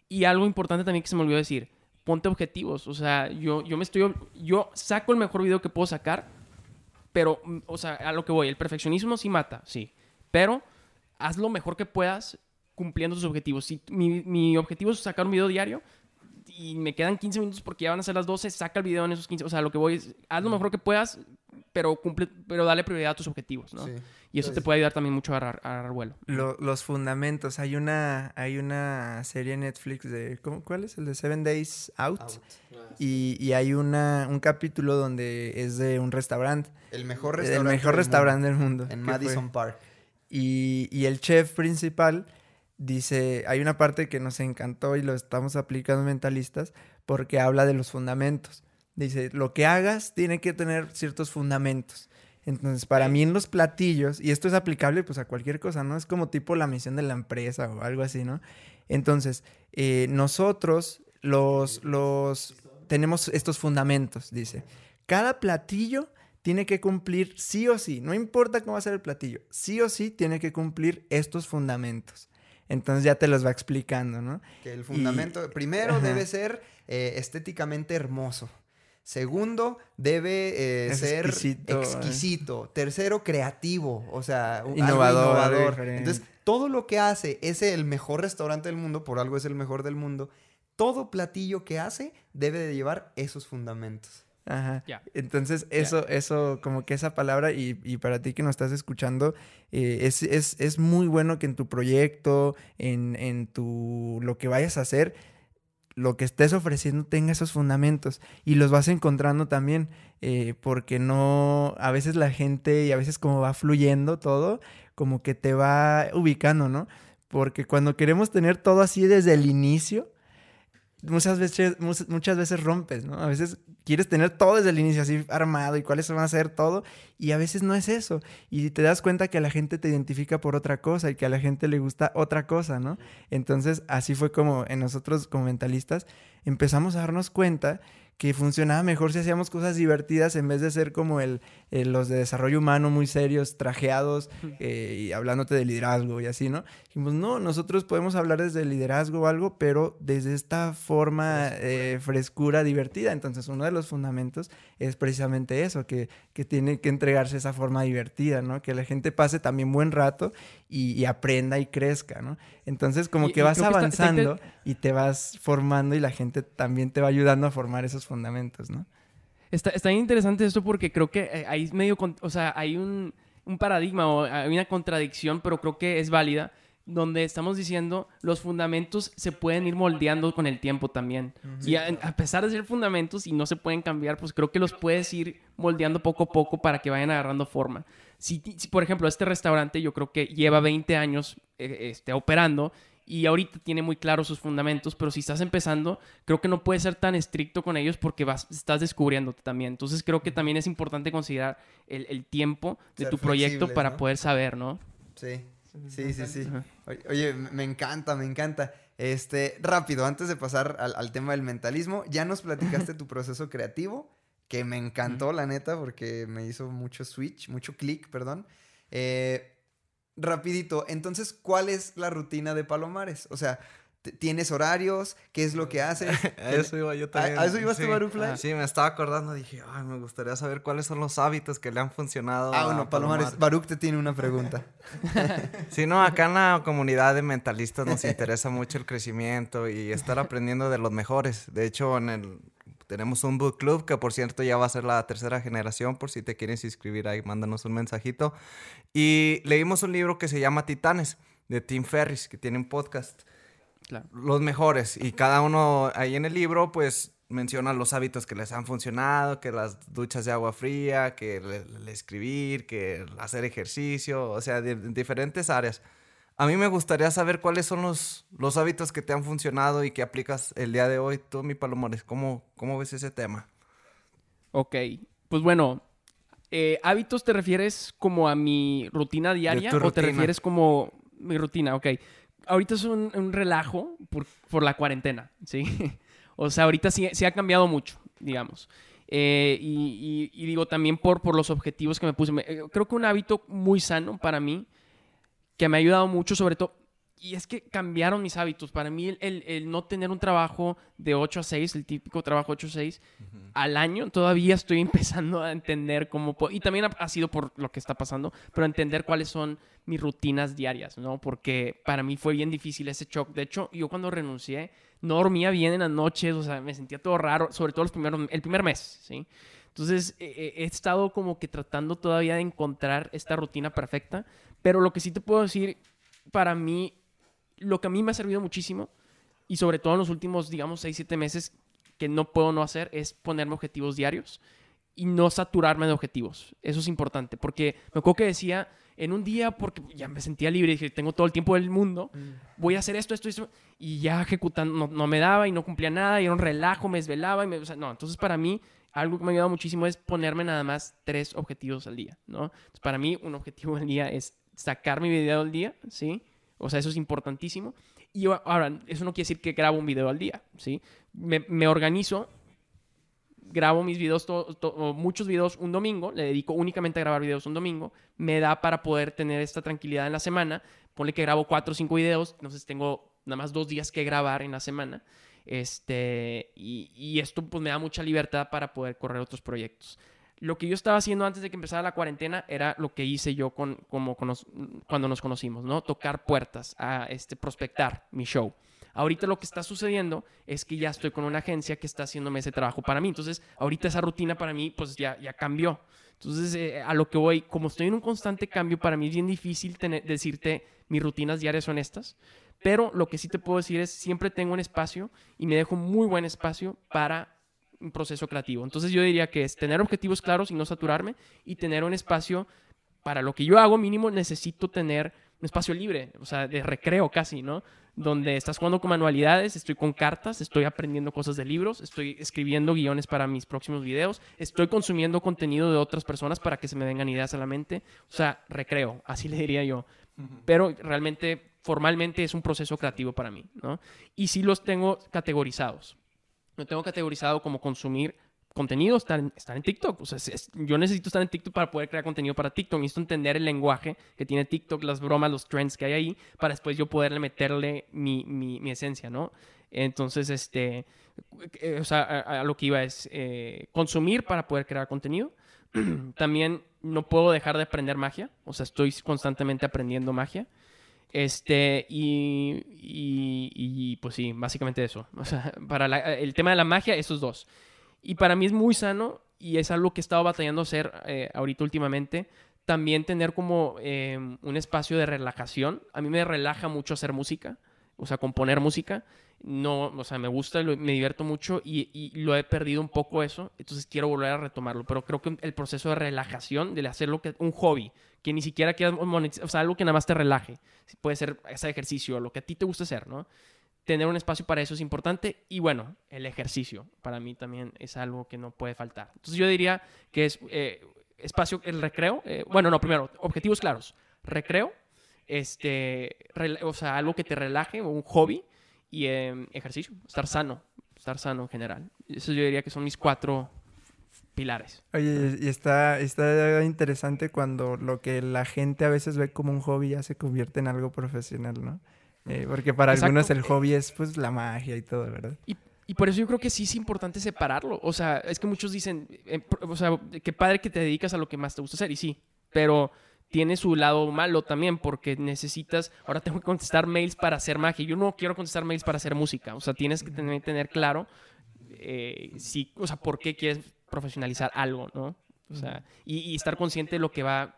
y algo importante también que se me olvidó decir, ponte objetivos. O sea, yo, yo me estoy, yo saco el mejor video que puedo sacar, pero, mm, o sea, a lo que voy, el perfeccionismo sí mata, sí, pero haz lo mejor que puedas cumpliendo tus objetivos. Si mi, mi objetivo es sacar un video diario y me quedan 15 minutos porque ya van a ser las 12, saca el video en esos 15. O sea, lo que voy es, haz lo mejor que puedas, pero cumple, pero dale prioridad a tus objetivos, ¿no? Sí. Y eso te puede ayudar también mucho a agarrar, vuelo. Lo- los fundamentos. Hay una, hay una serie en Netflix de. ¿cómo, ¿Cuál es? El de Seven Days Out. Y, y hay una, un capítulo donde es de un restaurante. El mejor El restaurante. mejor del restaurante del mundo. mundo, En fue. Madison Park. Y, y el chef principal dice, hay una parte que nos encantó y lo estamos aplicando en mentalistas porque habla de los fundamentos. Dice, lo que hagas tiene que tener ciertos fundamentos. Entonces, para mí en los platillos, y esto es aplicable pues a cualquier cosa, ¿no? Es como tipo la misión de la empresa o algo así, ¿no? Entonces, eh, nosotros los, los tenemos estos fundamentos, dice. Cada platillo tiene que cumplir sí o sí, no importa cómo va a ser el platillo, sí o sí tiene que cumplir estos fundamentos. Entonces ya te los va explicando, ¿no? Que el fundamento, primero Ajá. debe ser eh, estéticamente hermoso. Segundo, debe eh, ser exquisito, exquisito. Tercero, creativo. O sea, Innovador, algo innovador. Entonces, todo lo que hace es el mejor restaurante del mundo, por algo es el mejor del mundo. Todo platillo que hace debe de llevar esos fundamentos. Ajá. Entonces, eso, eso, como que esa palabra, y, y para ti que nos estás escuchando, eh, es, es, es muy bueno que en tu proyecto, en, en tu lo que vayas a hacer, lo que estés ofreciendo tenga esos fundamentos. Y los vas encontrando también, eh, porque no, a veces la gente, y a veces como va fluyendo todo, como que te va ubicando, ¿no? Porque cuando queremos tener todo así desde el inicio, muchas veces, muchas veces rompes, ¿no? A veces quieres tener todo desde el inicio así armado y cuáles van a ser todo y a veces no es eso. Y te das cuenta que a la gente te identifica por otra cosa y que a la gente le gusta otra cosa, ¿no? Entonces así fue como en nosotros como mentalistas empezamos a darnos cuenta que funcionaba mejor si hacíamos cosas divertidas en vez de ser como el, el- los de desarrollo humano muy serios, trajeados eh, y hablándote de liderazgo y así, ¿no? Dijimos, no, nosotros podemos hablar desde el liderazgo o algo, pero desde esta forma eh, frescura divertida. Entonces, uno de los fundamentos es precisamente eso, que, que tiene que entregarse esa forma divertida, ¿no? Que la gente pase también buen rato y, y aprenda y crezca, ¿no? Entonces, como Y- que y vas creo que está- está avanzando y te vas formando y la gente también te va ayudando a formar esos fundamentos, ¿no? Está, está interesante esto porque creo que eh, hay medio, con- o sea, hay un, un paradigma o hay una contradicción, pero creo que es válida, donde estamos diciendo los fundamentos se pueden ir moldeando con el tiempo también. Y a, a pesar de ser fundamentos y no se pueden cambiar, pues creo que los puedes ir moldeando poco a poco para que vayan agarrando forma. Si, si, por ejemplo, este restaurante yo creo que lleva 20 años eh, este, operando y ahorita tiene muy claros sus fundamentos, pero si estás empezando, creo que no puedes ser tan estricto con ellos porque vas, estás descubriéndote también. Entonces creo que también es importante considerar el, el tiempo de Ser tu proyecto para ¿no? poder saber, ¿no? Sí, sí, sí, sí. Oye, me me encanta, me encanta. Este, rápido, antes de pasar al, al tema del mentalismo, ya nos platicaste tu proceso creativo, que me encantó, la neta, porque me hizo mucho switch, mucho clic, perdón. Eh, rapidito, entonces, ¿cuál es la rutina de Palomares? O sea, ¿tienes horarios? ¿Qué es lo que haces? A eso iba yo también. ¿A eso ibas tú, sí. Fly? Sí, me estaba acordando. Dije, ay, me gustaría saber cuáles son los hábitos que le han funcionado. Ah, a bueno, Palomares, Palomar. Baruch te tiene una pregunta. Sí, no, acá en la comunidad de mentalistas nos interesa mucho el crecimiento y estar aprendiendo de los mejores. De hecho, en el tenemos un book club que por cierto ya va a ser la tercera generación, por si te quieres inscribir ahí, mándanos un mensajito. Y leímos un libro que se llama Titanes de Tim Ferris, que tiene un podcast Claro. los mejores y cada uno ahí en el libro pues menciona los hábitos que les han funcionado, que las duchas de agua fría, que el, el escribir, que el hacer ejercicio, o sea, de, de diferentes áreas. A mí me gustaría saber cuáles son los, los hábitos que te han funcionado y que aplicas el día de hoy. Tú, mi Palomores, ¿cómo, cómo ves ese tema? Ok, pues bueno, eh, ¿hábitos te refieres como a mi rutina diaria o te refieres como mi rutina? Ok, ahorita es un, un relajo por, por la cuarentena, ¿sí? o sea, ahorita sí, sí ha cambiado mucho, digamos. Eh, y, y- y digo también por, por los objetivos que me puse. Me- eh, creo que un hábito muy sano para mí, que me ha ayudado mucho, sobre todo, y es que cambiaron mis hábitos. Para mí, el, el- el no tener un trabajo de 8 a 6, el típico trabajo 8 a 6, al año, todavía estoy empezando a entender cómo... po- Y también ha, ha sido por lo que está pasando, pero entender cuáles son mis rutinas diarias, ¿no? Porque para mí fue bien difícil ese shock. De hecho, yo cuando renuncié, no dormía bien en las noches, o sea, me sentía todo raro, sobre todo los primeros, el primer mes, ¿sí? Entonces, eh, eh, he estado como que tratando todavía de encontrar esta rutina perfecta, pero lo que sí te puedo decir, para mí, lo que a mí me ha servido muchísimo, y sobre todo en los últimos, digamos, 6, 7 meses, que no puedo no hacer, es ponerme objetivos diarios y no saturarme de objetivos. Eso es importante, porque me acuerdo que decía, en un día, porque ya me sentía libre, dije, tengo todo el tiempo del mundo, voy a hacer esto, esto, esto, y ya ejecutando, no, no me daba y no cumplía nada, y era un relajo, me desvelaba, y me, o sea, no, entonces para mí, algo que me ha ayudado muchísimo es ponerme nada más tres objetivos al día, ¿no? Entonces, para mí, un objetivo al día es sacar mi video al día, ¿sí? O sea, eso es importantísimo. Y ahora, eso no quiere decir que grabo un video al día, ¿sí? Me, me organizo, grabo mis videos, to- to- muchos videos un domingo, le dedico únicamente a grabar videos un domingo, me da para poder tener esta tranquilidad en la semana. Ponle que grabo cuatro o cinco videos, entonces tengo nada más dos días que grabar en la semana. Este, y, y esto pues me da mucha libertad para poder correr otros proyectos. Lo que yo estaba haciendo antes de que empezara la cuarentena era lo que hice yo con, como cuando nos conocimos, ¿no? Tocar puertas, a este, prospectar mi show. Ahorita lo que está sucediendo es que ya estoy con una agencia que está haciéndome ese trabajo para mí. Entonces, ahorita esa rutina para mí, pues ya, ya cambió. Entonces, eh, a lo que voy, como estoy en un constante cambio, para mí es bien difícil tener- decirte mis rutinas diarias son estas. Pero lo que sí te puedo decir es, siempre tengo un espacio y me dejo muy buen espacio para un proceso creativo. Entonces yo diría que es tener objetivos claros y no saturarme y tener un espacio para lo que yo hago mínimo necesito tener espacio libre, o sea, de recreo casi, ¿no? Donde estás jugando con manualidades, estoy con cartas, estoy aprendiendo cosas de libros, estoy escribiendo guiones para mis próximos videos, estoy consumiendo contenido de otras personas para que se me vengan ideas a la mente. O sea, recreo, así le diría yo. Pero realmente, formalmente es un proceso creativo para mí, ¿no? Y sí los tengo categorizados. Lo tengo categorizado como consumir contenido, estar, en- en TikTok. O sea, yo necesito estar en TikTok para poder crear contenido para TikTok. Necesito entender el lenguaje que tiene TikTok, las bromas, los trends que hay ahí, para después yo poderle meterle mi, mi- mi esencia, ¿no? Entonces, este, eh, o sea, a lo que iba es eh, consumir para poder crear contenido. También no puedo dejar de aprender magia. O sea, estoy constantemente aprendiendo magia. Este, y, y, y, pues sí, básicamente eso. O sea, para la- el tema de la magia, esos dos. Y para mí es muy sano y es algo que he estado batallando hacer eh, ahorita últimamente. También tener como eh, un espacio de relajación. A mí me relaja mucho hacer música, o sea, componer música. No, o sea, me gusta, lo- me divierto mucho y, y lo he perdido un poco eso. Entonces quiero volver a retomarlo. Pero creo que el proceso de relajación, de hacerlo que un hobby, que ni siquiera quieras monetizar, o sea, algo que nada más te relaje. Puede ser ese ejercicio, lo que a ti te gusta hacer, ¿no? tener un espacio para eso es importante. Y bueno, el ejercicio para mí también es algo que no puede faltar. Entonces yo diría que es eh, espacio, el recreo. eh, bueno, no, primero, objetivos claros. Recreo, este, o sea, algo que te relaje, un hobby y eh, ejercicio, estar sano, estar sano en general. Eso yo diría que son mis cuatro pilares. Oye, y está, está interesante cuando lo que la gente a veces ve como un hobby ya se convierte en algo profesional, ¿no? Eh, porque para Exacto. algunos el hobby es pues la magia y todo, ¿verdad? Y, y por eso yo creo que sí es importante separarlo. O sea, es que muchos dicen, eh, o sea, qué padre que te dedicas a lo que más te gusta hacer. Y sí, pero tiene su lado malo también porque necesitas, ahora tengo que contestar mails para hacer magia. Yo no quiero contestar mails para hacer música. O sea, tienes que tener, claro, eh, sí, o sea, por qué quieres profesionalizar algo, ¿no? O sea, y, estar consciente de lo que va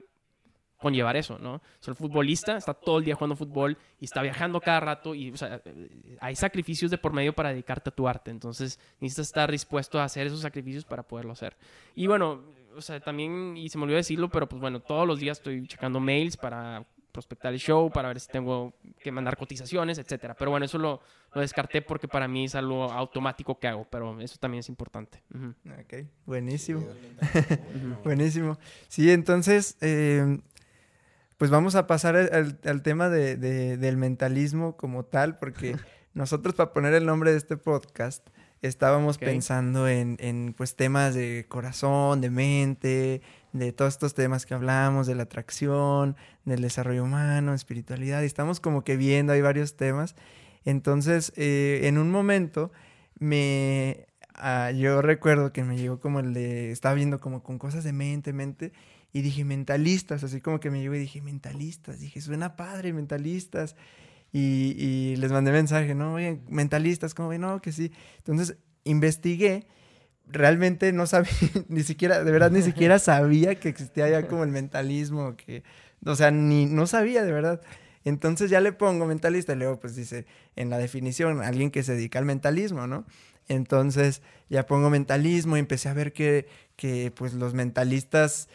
conllevar eso, ¿no? O sea, el futbolista está todo el día jugando fútbol y está viajando cada rato y, o sea, eh, hay sacrificios de por medio para dedicarte a tu arte. Entonces, necesitas estar dispuesto a hacer esos sacrificios para poderlo hacer. Y bueno, o sea, también, y se me olvidó decirlo, pero pues bueno, todos los días estoy checando mails para prospectar el show, para ver si tengo que mandar cotizaciones, etcétera. Pero bueno, eso lo, lo descarté porque para mí es algo automático que hago, pero eso también es importante. Ujú. Ok, buenísimo. buenísimo. Sí, entonces, eh, pues vamos a pasar al, al- al tema de- de- del mentalismo como tal, porque nosotros para poner el nombre de este podcast estábamos Ok. pensando en, en, pues temas de corazón, de mente, de todos estos temas que hablamos, de la atracción, del desarrollo humano, espiritualidad, y estamos como que viendo, hay varios temas. Entonces, eh, en un momento me ah, yo recuerdo que me llegó como el de estaba viendo como con cosas de mente, mente y dije mentalistas, así como que me llegó y dije mentalistas, dije suena padre mentalistas y, y les mandé mensaje, no, oye, mentalistas, como no, que sí. Entonces investigué, realmente no sabía, ni siquiera, de verdad, ni siquiera sabía que existía ya como el mentalismo, que, o sea, ni, no sabía, de verdad. Entonces ya le pongo mentalista y luego pues dice en la definición alguien que se dedica al mentalismo, ¿no? Entonces ya pongo mentalismo y empecé a ver que, que pues los mentalistas,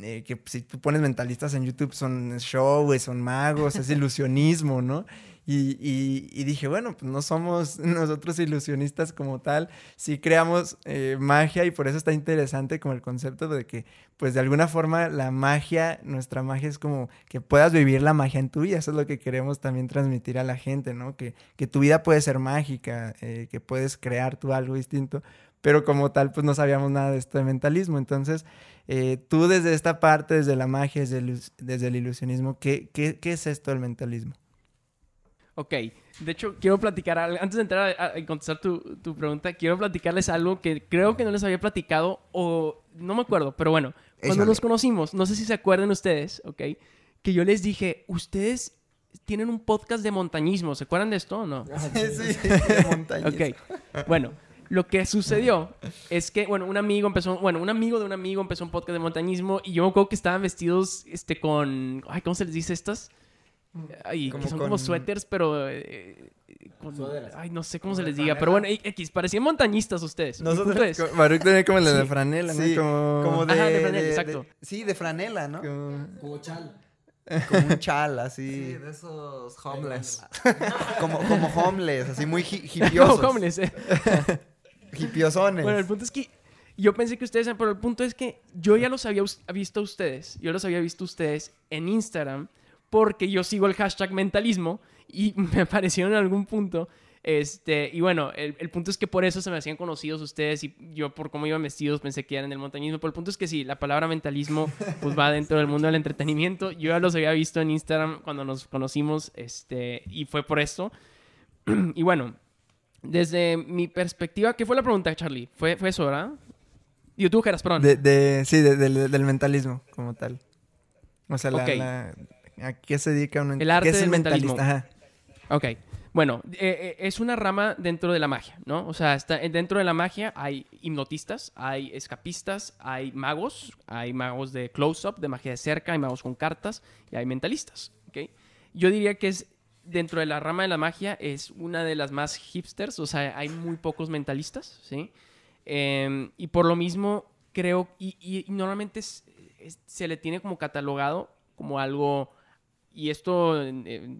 eh, que si tú pones mentalistas en YouTube son show, son magos, es ilusionismo, ¿no? Y, y- y dije, bueno, pues no somos nosotros ilusionistas como tal, sí creamos eh, magia y por eso está interesante como el concepto de que, pues de alguna forma la magia, nuestra magia es como que puedas vivir la magia en tu vida, eso es lo que queremos también transmitir a la gente, ¿no? Que, que tu vida puede ser mágica, eh, que puedes crear tú algo distinto, pero como tal, pues no sabíamos nada de esto de mentalismo, entonces... eh, tú desde esta parte, desde la magia, desde el, desde el ilusionismo, ¿qué, qué, qué es esto del mentalismo? Ok, de hecho, quiero platicar, algo- antes de entrar a, a contestar tu, tu pregunta, quiero platicarles algo que creo que no les había platicado o no me acuerdo, pero bueno, cuando Échale. nos conocimos, no sé si se acuerdan ustedes, ok, que yo les dije, ustedes tienen un podcast de montañismo, ¿se acuerdan de esto o no? sí, de montañas. Ok, bueno, lo que sucedió es que, bueno, un amigo empezó, bueno, un amigo de un amigo empezó un podcast de montañismo y yo me acuerdo que estaban vestidos, este, con, ay, ¿cómo se les dice estas? Ay, Como que son como suéteres, pero... eh, con- ay, no sé cómo se les diga, pero bueno, X, parecían montañistas ustedes. Nosotros-. Baruch tenía como la de Sí, franela, ¿no? Sí, como... como de, Ajá, de franela, de- exacto. de- sí, de franela, ¿no? como- Como chal. Como un chal, Sí, así. de esos homeless. como, como homeless, así muy hi- No, hipiosos. homeless, eh. hipiosones. Bueno, el punto es que yo pensé que ustedes, pero el punto es que yo ya los había visto a ustedes, yo los había visto a ustedes en Instagram porque yo sigo el hashtag mentalismo y me aparecieron en algún punto. Este, y bueno, el, el punto es que por eso se me hacían conocidos ustedes y yo por cómo iban vestidos pensé que eran del montañismo, pero el punto es que sí, la palabra mentalismo pues va dentro del mundo del entretenimiento. Yo ya los había visto en Instagram cuando nos conocimos este, y fue por esto. y bueno, desde mi perspectiva, ¿qué fue la pregunta, Charlie? Fue, fue eso, ¿verdad? Geras, perdón. De, de- sí, de- del- del mentalismo como tal. O sea, la, Ok. la- ¿a qué se dedica un El arte ¿qué es del el mentalista? mentalismo. Ajá. Ok. Bueno, eh, eh, es una rama dentro de la magia, ¿no? O sea, está, dentro de la magia hay hipnotistas, hay escapistas, hay magos, hay magos de close-up, de magia de cerca, hay magos con cartas y hay mentalistas, ¿ok? Yo diría que es, dentro de la rama de la magia, es una de las más hipsters, o sea, hay muy pocos mentalistas, ¿sí? Eh, y por lo mismo, creo, y, y- normalmente es- es- se le tiene como catalogado como algo y esto eh,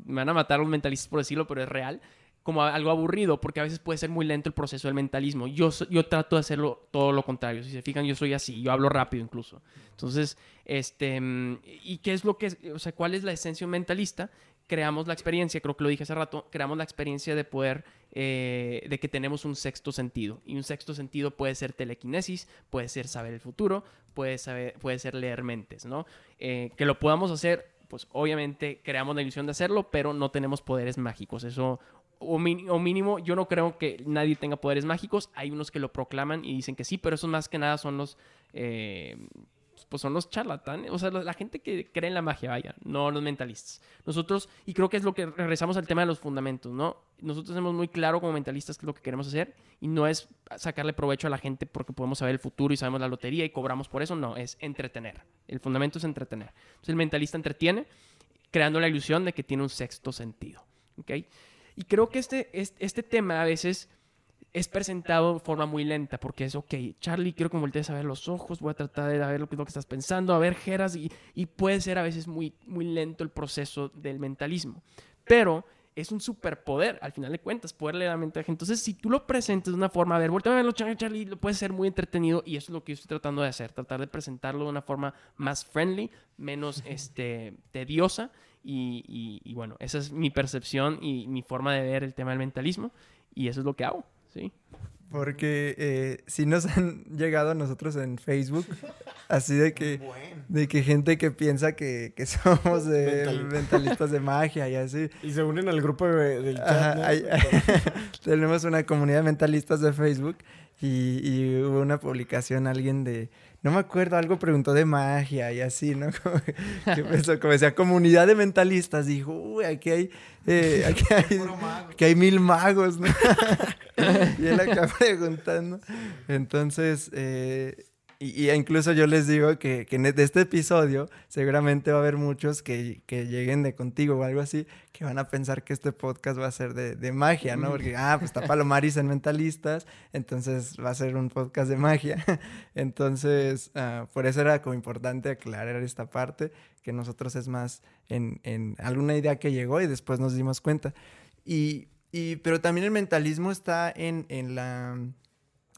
me van a matar los mentalistas por decirlo, pero es real, como algo aburrido, porque a veces puede ser muy lento el proceso del mentalismo. Yo, yo trato de hacerlo todo lo contrario. Si se fijan, yo soy así, yo hablo rápido incluso. Entonces, este, mm, ¿y qué es lo que es, o sea, cuál es la esencia de un mentalista? Creamos la experiencia, creo que lo dije hace rato, creamos la experiencia de poder, eh, de que tenemos un sexto sentido. Y un sexto sentido puede ser telequinesis, puede ser saber el futuro, puede, saber, puede ser leer mentes, ¿no? Eh, que lo podamos hacer pues obviamente creamos la ilusión de hacerlo, pero no tenemos poderes mágicos. Eso, o, mínimo, yo no creo que nadie tenga poderes mágicos. Hay unos que lo proclaman y dicen que sí, pero esos más que nada son los, eh, pues son los charlatanes, o sea, la gente que cree en la magia, vaya, no los mentalistas. Nosotros, y creo que es lo que regresamos al tema de los fundamentos, ¿no? Nosotros tenemos muy claro como mentalistas lo que queremos hacer y no es sacarle provecho a la gente porque podemos saber el futuro y sabemos la lotería y cobramos por eso, no, es entretener. El fundamento es entretener. Entonces el mentalista entretiene creando la ilusión de que tiene un sexto sentido, ¿ok? Y creo que este, este, este tema a veces es presentado de forma muy lenta, porque es, ok, Charlie, quiero que voltees a ver los ojos, voy a tratar de ver lo que, lo que estás pensando, a ver, Geras, y, y puede ser a veces muy, muy lento el proceso del mentalismo. Pero es un superpoder, al final de cuentas, poder leer la mente de la gente. Entonces, si tú lo presentas de una forma, a ver, voltea a verlo, Charlie, Charlie, lo puede ser muy entretenido, y eso es lo que yo estoy tratando de hacer, tratar de presentarlo de una forma más friendly, menos este, tediosa, y, y- y bueno, esa es mi percepción y mi forma de ver el tema del mentalismo, y eso es lo que hago, ¿sí? Porque eh, sí nos han llegado a nosotros en Facebook, así de que, de que gente que piensa que, que somos de mentalistas de magia y así. Y se unen al grupo de- del chat. Ajá, ¿no? hay- tenemos una comunidad de mentalistas de Facebook y, y hubo una publicación, alguien de, no me acuerdo, algo preguntó de magia y así, ¿no? Como que, que pensó, como decía, comunidad de mentalistas, dijo, uy, aquí hay, eh, aquí hay, aquí hay mil magos, ¿no? y él acá preguntando. Entonces, eh, y, y incluso yo les digo que, que en de este episodio seguramente va a haber muchos que, que lleguen de contigo o algo así, que van a pensar que este podcast va a ser de, de magia, ¿no? Porque, ah, pues está Palomaris en Mentalistas, entonces va a ser un podcast de magia. Entonces, ah, por eso era como importante aclarar esta parte, que nosotros es más en, en alguna idea que llegó y después nos dimos cuenta. Y, y, pero también el mentalismo está en, en la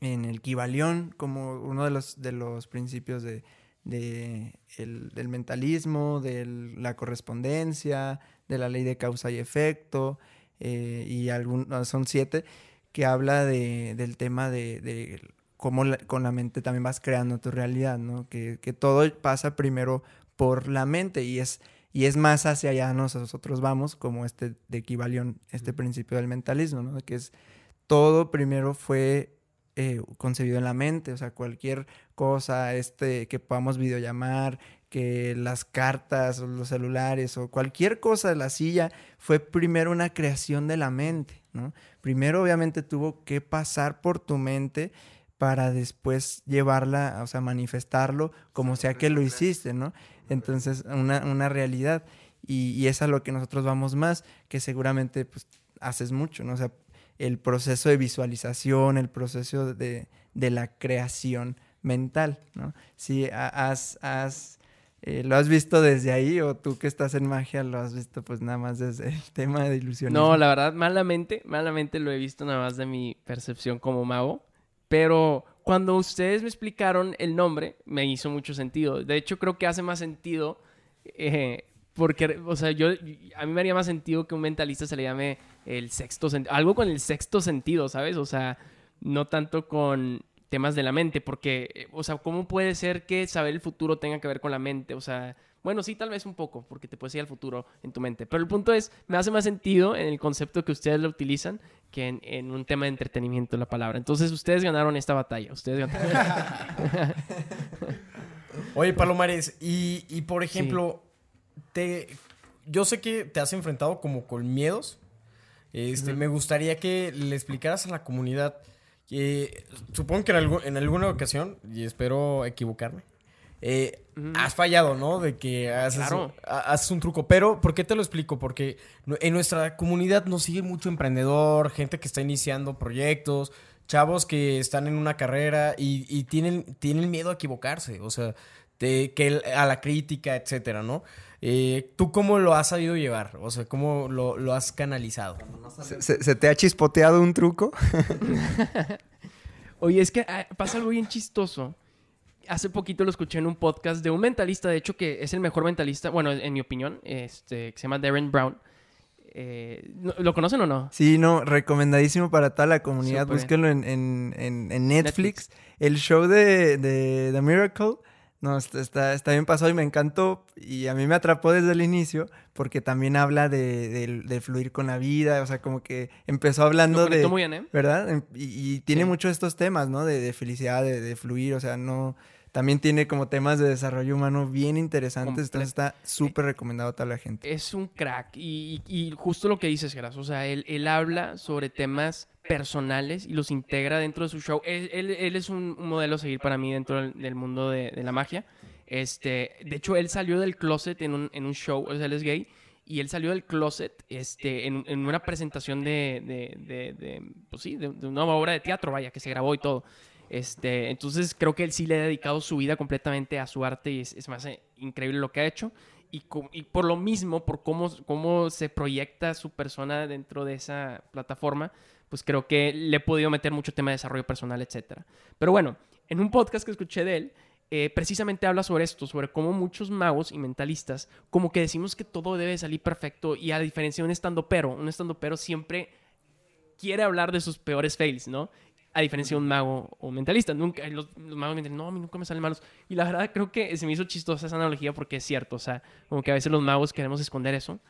en el Kibalión como uno de los, de los principios de, de el- del mentalismo, de la correspondencia, de la ley de causa y efecto, eh, y algún, no, son siete, que habla de, del tema de, de cómo la- con la mente también vas creando tu realidad, ¿no? Que, que todo pasa primero por la mente y es, y es más hacia allá nosotros vamos, como este de Kibalión, este principio del mentalismo, ¿no? Que es todo primero fue eh, concebido en la mente, o sea, cualquier cosa este, que podamos videollamar, que las cartas o los celulares o cualquier cosa de la silla fue primero una creación de la mente, ¿no? Primero obviamente tuvo que pasar por tu mente para después llevarla, o sea, manifestarlo como sea que lo hiciste, ¿no? Entonces, una, una realidad. Y, y es a lo que nosotros vamos más, que seguramente pues haces mucho, ¿no? O sea, el proceso de visualización, el proceso de, de la creación mental, ¿no? Si ha- has, has Eh, ¿Lo has visto desde ahí o tú que estás en magia lo has visto pues nada más desde el tema de ilusionismo? No, la verdad, malamente, malamente lo he visto nada más de mi percepción como mago. Pero cuando ustedes me explicaron el nombre, me hizo mucho sentido. De hecho, creo que hace más sentido eh, porque, o sea, yo, a mí me haría más sentido que un mentalista se le llame el sexto sentido, algo con el sexto sentido, ¿sabes? O sea, no tanto con temas de la mente, porque, eh, o sea, ¿cómo puede ser que saber el futuro tenga que ver con la mente? O sea, bueno, sí, tal vez un poco, porque te puedes ir al futuro en tu mente. Pero el punto es, me hace más sentido en el concepto que ustedes lo utilizan que en, en un tema de entretenimiento la palabra. Entonces, ustedes ganaron esta batalla. Ustedes ganaron. Oye, Palomares, y, y por ejemplo, te, yo sé que te has enfrentado como con miedos. Este, Me gustaría que le explicaras a la comunidad que supongo que en, en alguna ocasión, y espero equivocarme, eh, has fallado, ¿no? De que haces, Claro. ha- haces un truco. Pero, ¿por qué te lo explico? Porque en nuestra comunidad nos sigue mucho emprendedor, gente que está iniciando proyectos, chavos que están en una carrera y, y tienen, tienen miedo a equivocarse. O sea, de que a la crítica, etcétera, ¿no? Eh, ¿Tú cómo lo has sabido llevar? O sea, ¿cómo lo, lo has canalizado? ¿Se, se- se te ha chispoteado un truco? Oye, es que ah, pasa algo bien chistoso. Hace poquito lo escuché en un podcast de un mentalista, de hecho, que es el mejor mentalista, bueno, en mi opinión, este, que se llama Darren Brown. Eh, ¿no- ¿Lo conocen o no? Sí, no, recomendadísimo para toda la comunidad. Súper. Búsquenlo en, en- en- en Netflix. Netflix. El show de, de The Miracle. No, está, está, bien pasado y me encantó. Y a mí me atrapó desde el inicio porque también habla de, de- de fluir con la vida. O sea, como que empezó hablando de... muy bien, ¿eh? ¿Verdad? Em- Y, y tiene Sí. muchos estos temas, ¿no? De, de felicidad, de, de fluir. O sea, no... También tiene como temas de desarrollo humano bien interesantes. Entonces está súper recomendado a toda la gente. Es un crack. Y, y justo lo que dices, Geras. O sea, él, él habla sobre temas personales y los integra dentro de su show. Él, él- él es un, un modelo a seguir para mí dentro del, del mundo de, de la magia. Este, de hecho, él salió del closet en un, en un show. O sea, él es gay. Y él salió del closet este, en, en una presentación de, de, de- pues sí, de, una obra de teatro, vaya, que se grabó y todo. Este, entonces creo que él sí le ha dedicado su vida completamente a su arte y es, es más eh, increíble lo que ha hecho. Y, y por lo mismo, por cómo, cómo se proyecta su persona dentro de esa plataforma, pues creo que le he podido meter mucho tema de desarrollo personal, etc. Pero bueno, en un podcast que escuché de él, eh, precisamente habla sobre esto, sobre cómo muchos magos y mentalistas, como que decimos que todo debe salir perfecto y a diferencia de un estando-pero, un estando-pero siempre quiere hablar de sus peores fails, ¿no? A diferencia de un mago o mentalista. Nunca, los, los magos me dicen, no, a mí nunca me salen malos. Y la verdad creo que se me hizo chistosa esa analogía porque es cierto. O sea, como que a veces los magos queremos esconder eso.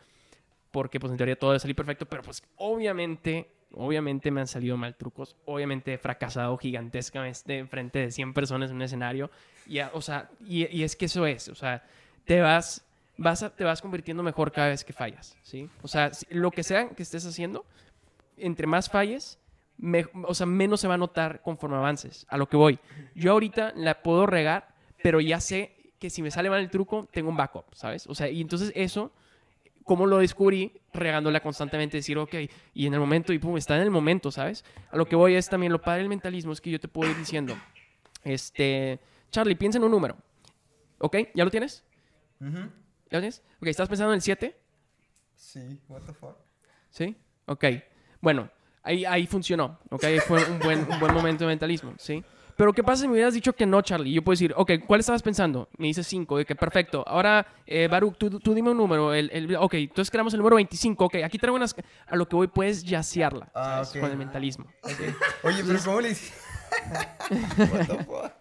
Porque pues en teoría todo debe salir perfecto. Pero pues obviamente, obviamente me han salido mal trucos. Obviamente he fracasado gigantescamente en frente de 100 personas en un escenario. Y, a- o sea, y, es que eso es. O sea, te vas... Vas te vas convirtiendo mejor cada vez que fallas, ¿sí? O sea, lo que sea que estés haciendo, entre más falles, me- o sea, menos se va a notar conforme avances. A lo que voy. Yo ahorita la puedo regar, pero ya sé que si me sale mal el truco, tengo un backup, ¿sabes? O sea, y entonces eso, ¿cómo lo descubrí? Regándola constantemente, decir, ok, y en el momento, y pum, está en el momento, ¿sabes? A lo que voy es también lo padre del mentalismo, es que yo te puedo ir diciendo, este, Charlie, piensa en un número, ¿ok? ¿Ya lo tienes? ¿Ya lo tienes? Ok, ¿estás pensando en el 7? Sí, what the fuck. ¿Sí? Ok. Bueno, ahí, ahí funcionó. Ok, fue un buen, un buen momento de mentalismo, ¿sí? Pero ¿qué pasa si me hubieras dicho que no, Charlie? Yo puedo decir, ok, ¿cuál estabas pensando? Me dices 5, ok, perfecto. Ahora, eh, Baruch, tú, tú dime un número. El, el- ok, entonces creamos el número 25. Ok, aquí traigo unas... A lo que voy, puedes yacearla Ah, con el mentalismo. Oye, pero ¿cómo le hiciste? What the fuck?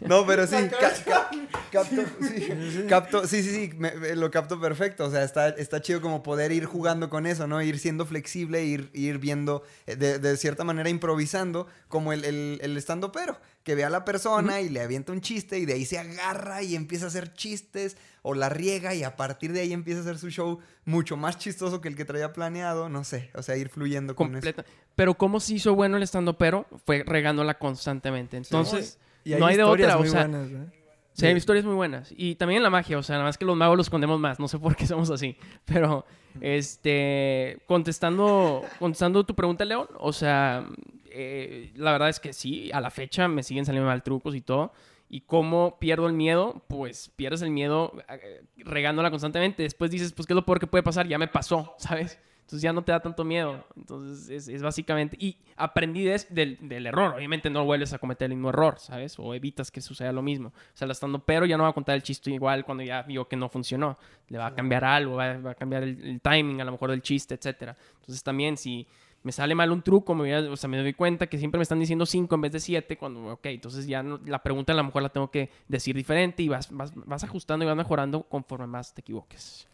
No, pero sí, ca- ca- capto, sí, capto, sí, sí, sí, me- me- lo capto perfecto. O sea, está, está chido como poder ir jugando con eso, ¿no? Ir siendo flexible, ir, ir viendo, eh, de, de cierta manera improvisando, como el, el, el estando pero, que ve a la persona y le avienta un chiste y de ahí se agarra y empieza a hacer chistes o la riega y a partir de ahí empieza a hacer su show mucho más chistoso que el que traía planeado, no sé, o sea, ir fluyendo con eso. Pero ¿cómo se hizo bueno el estando pero? Fue regándola constantemente. Entonces, Y no hay de historias otra. O muy sea, buenas, ¿eh? Sí, hay historias muy buenas. Y también en la magia, o sea, nada más que los magos los escondemos más. No sé por qué somos así. Pero, este, contestando, contestando tu pregunta, León, o sea, eh, la verdad es que sí, a la fecha me siguen saliendo mal trucos y todo. ¿Y cómo pierdo el miedo? Pues pierdes el miedo eh, regándola constantemente. Después dices, pues, ¿qué es lo peor que puede pasar? Ya me pasó, ¿sabes? Entonces ya no te da tanto miedo. Entonces es, es básicamente... Y aprendí des- del, del error. Obviamente no vuelves a cometer el mismo error, ¿sabes? O evitas que suceda lo mismo. O sea, la estando, pero ya no va a contar el chiste igual cuando ya vio que no funcionó. Le va a cambiar algo, va, va a cambiar el, el timing a lo mejor del chiste, etcétera. Entonces también si me sale mal un truco, me, voy a- o sea, me doy cuenta que siempre me están diciendo 5 en vez de 7, cuando, ok, entonces ya no- la pregunta a lo mejor la tengo que decir diferente y vas, vas, vas ajustando y vas mejorando conforme más te equivoques.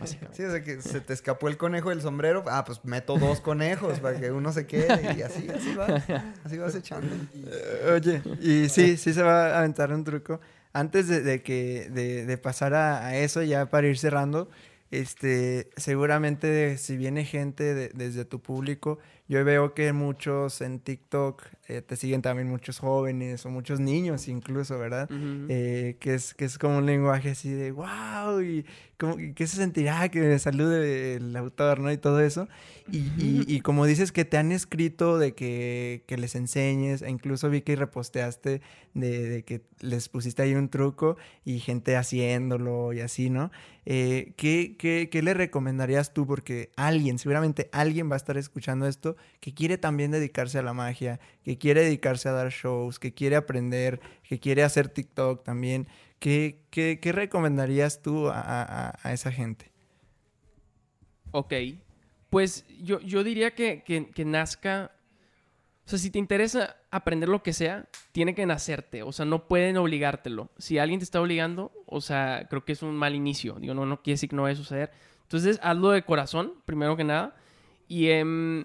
Básicamente. Sí, o sea que se te escapó el conejo del sombrero. Ah, pues meto dos conejos para que uno se quede y así, así va. Así vas echando. Oye, y sí, sí se va a aventar un truco. Antes de, de que de, de pasar a, a eso, ya para ir cerrando, este, seguramente si viene gente de- desde tu público, yo veo que muchos en TikTok eh, te siguen también muchos jóvenes o muchos niños incluso, ¿verdad? Eh, que, es, que es como un lenguaje así de wow, y como, qué se sentirá que me salude el autor, ¿no? Y todo eso. Y, y- y como dices que te han escrito de que, que les enseñes, e incluso vi que reposteaste de, de que les pusiste ahí un truco y gente haciéndolo y así, ¿no? Eh, ¿qué, qué, qué le recomendarías tú? Porque alguien, seguramente alguien va a estar escuchando esto que quiere también dedicarse a la magia, que quiere dedicarse a dar shows, que quiere aprender, que quiere hacer TikTok también. ¿Qué, qué, qué recomendarías tú a, a- a esa gente? Ok. Pues yo, yo diría que, que, que nazca. O sea, si te interesa aprender lo que sea, tiene que nacerte. O sea, no pueden obligártelo. Si alguien te está obligando, o sea, creo que es un mal inicio. Digo, no, no quiere decir que no vaya a suceder. Entonces, hazlo de corazón, primero que nada. Y, em,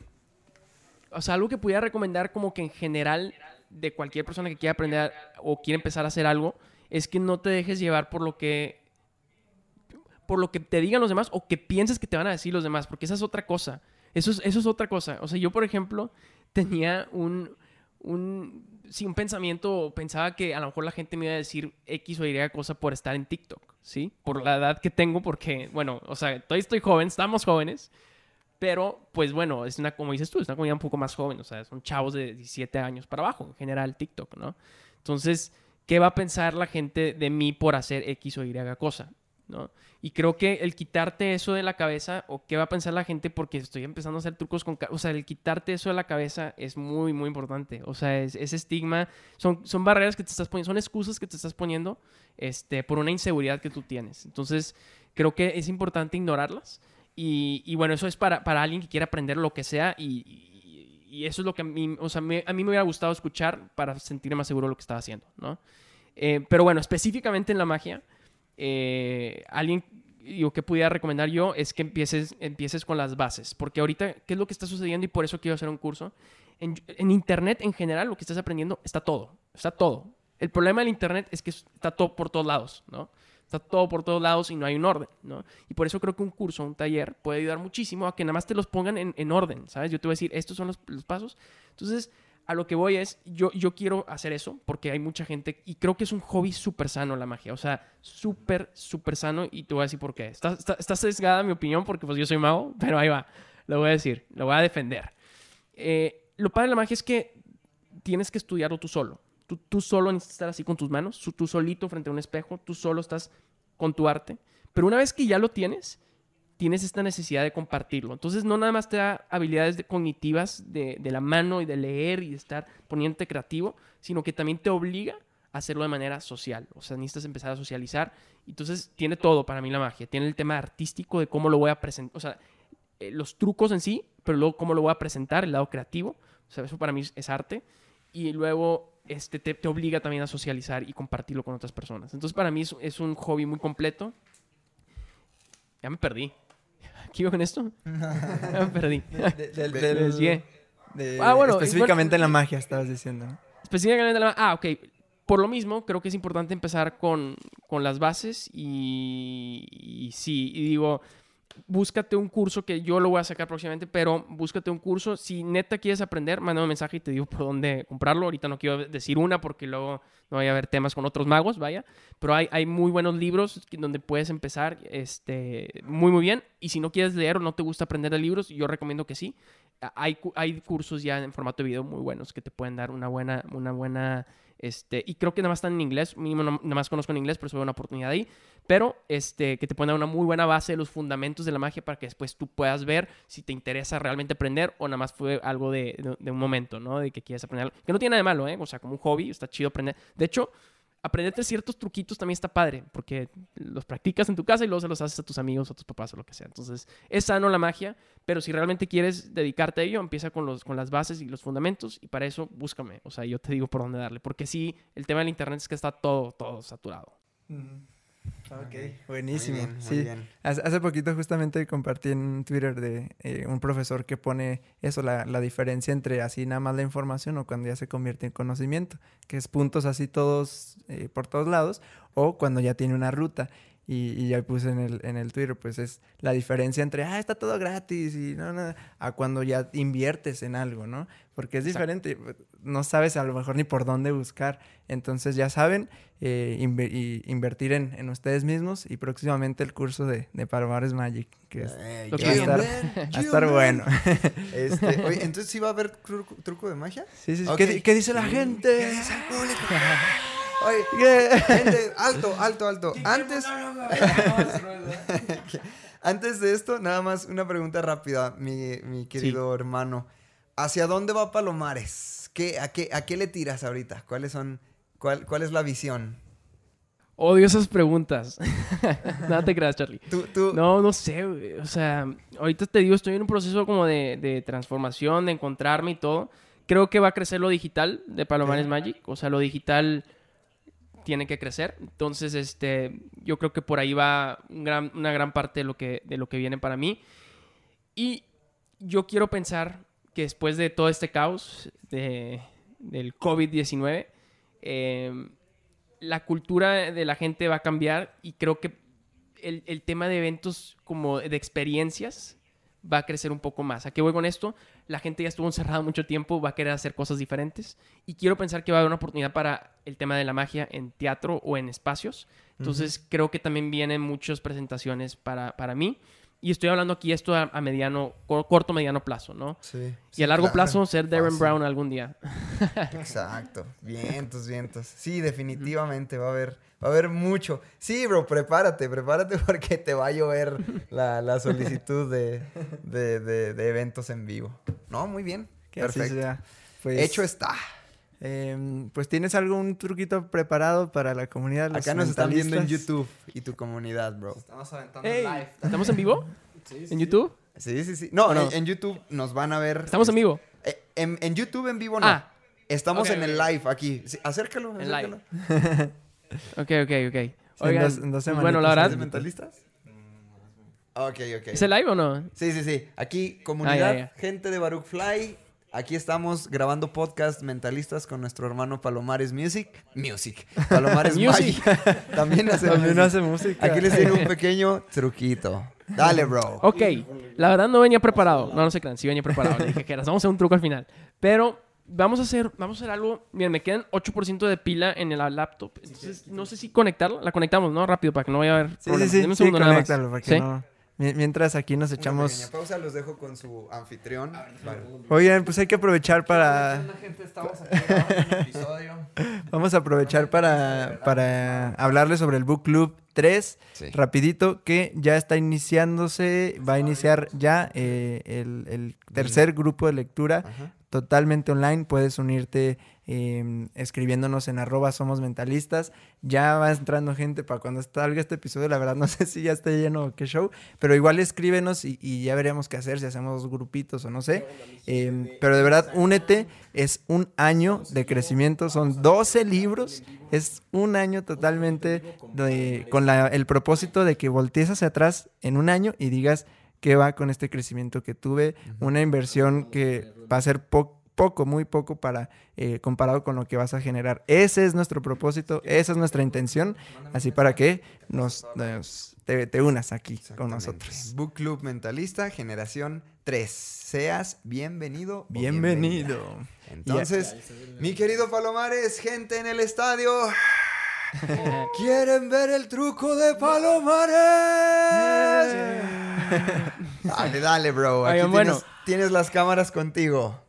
o sea, algo que pudiera recomendar como que en general de cualquier persona que quiera aprender o quiere empezar a hacer algo, es que no te dejes llevar por lo que por lo que te digan los demás o que pienses que te van a decir los demás, porque esa es otra cosa. Eso es, eso es otra cosa. O sea, yo, por ejemplo, tenía un, un, sí, un pensamiento, pensaba que a lo mejor la gente me iba a decir X o Y cosa por estar en TikTok, ¿sí? Por la edad que tengo, porque, bueno, o sea, todavía estoy joven, estamos jóvenes, pero, pues bueno, es una, como dices tú, es una comunidad un poco más joven, o sea, son chavos de 17 años para abajo, en general, TikTok, ¿no? Entonces, ¿qué va a pensar la gente de mí por hacer X o Y cosa? ¿no? Y creo que el quitarte eso de la cabeza, o qué va a pensar la gente porque estoy empezando a hacer trucos con... O sea, el quitarte eso de la cabeza es muy, muy importante. O sea, es, ese estigma, son, son barreras que te estás poniendo, son excusas que te estás poniendo este, por una inseguridad que tú tienes. Entonces, creo que es importante ignorarlas. Y, y bueno, eso es para, para alguien que quiera aprender lo que sea y... y- y eso es lo que a mí, o sea, me- a mí me hubiera gustado escuchar para sentirme más seguro de lo que estaba haciendo, ¿no? Eh, pero bueno, específicamente en la magia, eh, alguien yo que pudiera recomendar yo es que empieces, empieces con las bases. Porque ahorita, ¿qué es lo que está sucediendo? Y por eso quiero hacer un curso. En, en Internet, en general, lo que estás aprendiendo está todo. Está todo. El problema del Internet es que está todo por todos lados, ¿no? Está todo por todos lados y no hay un orden, ¿no? Y por eso creo que un curso, un taller, puede ayudar muchísimo a que nada más te los pongan en, en orden, ¿sabes? Yo te voy a decir, estos son los, los pasos. Entonces, a lo que voy es, yo, yo quiero hacer eso porque hay mucha gente y creo que es un hobby súper sano la magia, o sea, súper, súper sano y te voy a decir por qué. Está, está, está sesgada mi opinión porque pues yo soy mago, pero ahí va, lo voy a decir, lo voy a defender. Eh, lo padre de la magia es que tienes que estudiarlo tú solo. Tú, tú solo necesitas estar así con tus manos, tú, solito frente a un espejo, tú solo estás con tu arte. Pero una vez que ya lo tienes, tienes esta necesidad de compartirlo. Entonces no nada más te da habilidades de- cognitivas de, de la mano y de leer y de estar poniéndote creativo, sino que también te obliga a hacerlo de manera social. O sea, necesitas empezar a socializar. Entonces tiene todo para mí la magia. Tiene el tema artístico de cómo lo voy a presentar. O sea, eh, los trucos en sí, pero luego cómo lo voy a presentar, el lado creativo. O sea, eso para mí es arte. Y luego este, te, te obliga también a socializar y compartirlo con otras personas. Entonces para mí es, es un hobby muy completo. Ya me perdí. ¿Qué iba con esto? Ya me perdí. De- Me desvié. de- Ah, bueno, específicamente en la magia, estabas diciendo. ¿no? Específicamente la... Ah, ok. Por lo mismo, creo que es importante empezar con, con las bases y, y sí, y digo, búscate un curso que yo lo voy a sacar próximamente, pero búscate un curso. Si neta quieres aprender, mándame un mensaje y te digo por dónde comprarlo. Ahorita no quiero decir una porque luego no vaya a haber temas con otros magos, vaya. Pero hay, hay muy buenos libros donde puedes empezar este, muy, muy bien. Y si no quieres leer o no te gusta aprender de libros, yo recomiendo que sí. Hay, hay cursos ya en formato de video muy buenos que te pueden dar una buena, una buena Este, y creo que nada más están en inglés, mínimo nada más conozco en inglés, por eso veo una oportunidad ahí. Pero este, que te pueden dar una muy buena base de los fundamentos de la magia para que después tú puedas ver si te interesa realmente aprender o nada más fue algo de, de- de un momento, ¿no? De que quieres aprender algo. Que no tiene nada de malo, ¿eh? O sea, como un hobby, está chido aprender. De hecho, aprenderte ciertos truquitos también está padre, porque los practicas en tu casa y luego se los haces a tus amigos a tus papás o lo que sea. Entonces, es sano la magia, pero si realmente quieres dedicarte a ello, empieza con, los, con las bases y los fundamentos y para eso búscame. O sea, yo te digo por dónde darle, porque sí, el tema del internet es que está todo, todo saturado. Ok, buenísimo. Muy bien, muy sí. bien. Hace, hace poquito justamente compartí en Twitter de eh, un profesor que pone eso, la, la diferencia entre así nada más la información o cuando ya se convierte en conocimiento, que es puntos así todos eh, por todos lados, o cuando ya tiene una ruta. Y, y ya puse en el, en el Twitter, pues es la diferencia entre, ah, está todo gratis y no, no, a cuando ya inviertes en algo, ¿no? Porque es diferente, no sabes a lo mejor ni por dónde buscar. Entonces ya saben, eh, y invertir en, en ustedes mismos y próximamente el curso de, de Palomares Magic, que es- qué que va a estar, man, va a qué estar bien. bueno. Este, oye, entonces sí va a haber truco, truco de magia. Sí, sí, sí. Ok. ¿Qué, di- qué dice la gente? ¿Qué dice el público? Oye, gente, alto, alto, alto. Antes, antes de esto, nada más una pregunta rápida, mi, mi querido hermano. ¿Hacia dónde va Palomares? ¿Qué, a, qué, ¿A qué le tiras ahorita? ¿Cuáles son, cuál, cuál es la visión? Odio esas preguntas. Nada te creas, Charlie. Tú, tú, No, no sé, güey. O sea, ahorita te digo, estoy en un proceso como de, de transformación, de encontrarme y todo. Creo que va a crecer lo digital de Palomares Magic. O sea, lo digital tiene que crecer. Entonces, este, yo creo que por ahí va una gran parte de lo, que, de lo que viene para mí. Y yo quiero pensar que después de todo este caos de, del COVID-19, eh, la cultura de la gente va a cambiar y creo que el, el tema de eventos como de experiencias va a crecer un poco más. ¿A qué voy con esto? La gente ya estuvo encerrada mucho tiempo, va a querer hacer cosas diferentes y quiero pensar que va a haber una oportunidad para el tema de la magia en teatro o en espacios. Entonces creo que también vienen muchas presentaciones para, para mí y estoy hablando aquí esto a, a mediano, cor- corto, mediano plazo, ¿no? Sí, y sí, a largo claro. plazo ser Darren Fácil. Brown algún día. Exacto. Vientos, vientos. Sí, definitivamente va a haber, va a haber mucho. Sí, bro, prepárate, prepárate porque te va a llover la, la solicitud de, de, de- de eventos en vivo. No, muy bien. Que así Perfecto. sea. Pues, Hecho está. Em, pues tienes algún truquito preparado para la comunidad. los Acá nos están viendo en? YouTube y tu comunidad, bro. Estamos aventando Ey, live. ¿Estamos en vivo? ¿En YouTube? Sí, sí, sí. No, ¿O no? En, en YouTube nos van a ver. ¿Estamos en vivo? Eh, en, en YouTube en vivo no. Ah. Estamos en el live aquí. Sí, acércalo, En acércalo. live. Ok, ok, ok. en Oigan, dos- en dos bueno, la ¿Es verdad, mentalistas? Ok, ok. ¿es el live o no? Sí, sí, sí. Aquí, comunidad, Ah, ya. gente de Baruch Fly. Aquí estamos grabando podcast mentalistas con nuestro hermano Palomares Music. Music. Palomares Music. Magic. También hace También music. hace música. Aquí les tiene un pequeño truquito. Dale, bro. Ok, la verdad no venía preparado. No, no se crean, sí venía preparado. Le dije que vamos a hacer un truco al final. Pero vamos a hacer, vamos a hacer algo. Miren, me quedan 8% de pila en el laptop. Entonces, no sé si conectarla. La conectamos, ¿no? Rápido, para que no vaya a haber Sí, sí, problemas. sí. Deme un sí, segundo nada más. conéctalo para que ¿Sí? no- Mientras aquí nos Una echamos... pequeña pausa, los dejo con su anfitrión. Vale. Oigan, pues hay que aprovechar para... La gente estamos aquí grabando un episodio. Vamos a aprovechar para, para hablarles sobre el Book Club 3, Sí. rapidito, que ya está iniciándose, va a iniciar ya eh, el, el tercer grupo de lectura Ajá. totalmente online. Puedes unirte eh, escribiéndonos en arroba somos mentalistas. Ya va entrando gente para cuando salga este episodio. La verdad no sé si ya está lleno o qué show, pero igual escríbenos y, y ya veremos qué hacer, si hacemos dos grupitos o no sé. Eh, pero de verdad, únete. Es un año de crecimiento, son 12 libros. Es un año totalmente de- con la- el propósito de que voltees hacia atrás en un año y digas qué va con este crecimiento que tuve. Una inversión que va a ser po- poco, muy poco para eh, comparado con lo que vas a generar. Ese es nuestro propósito, esa es nuestra intención. Así para que nos, nos- te, te unas aquí con nosotros. Book Club Mentalista, generación 3. Seas bienvenido. Bienvenido. Entonces, mi querido Palomares, gente en el estadio. ¿Quieren ver el truco de Palomares? Dale, dale, bro. Aquí Oigan, tienes, bueno. tienes las cámaras contigo.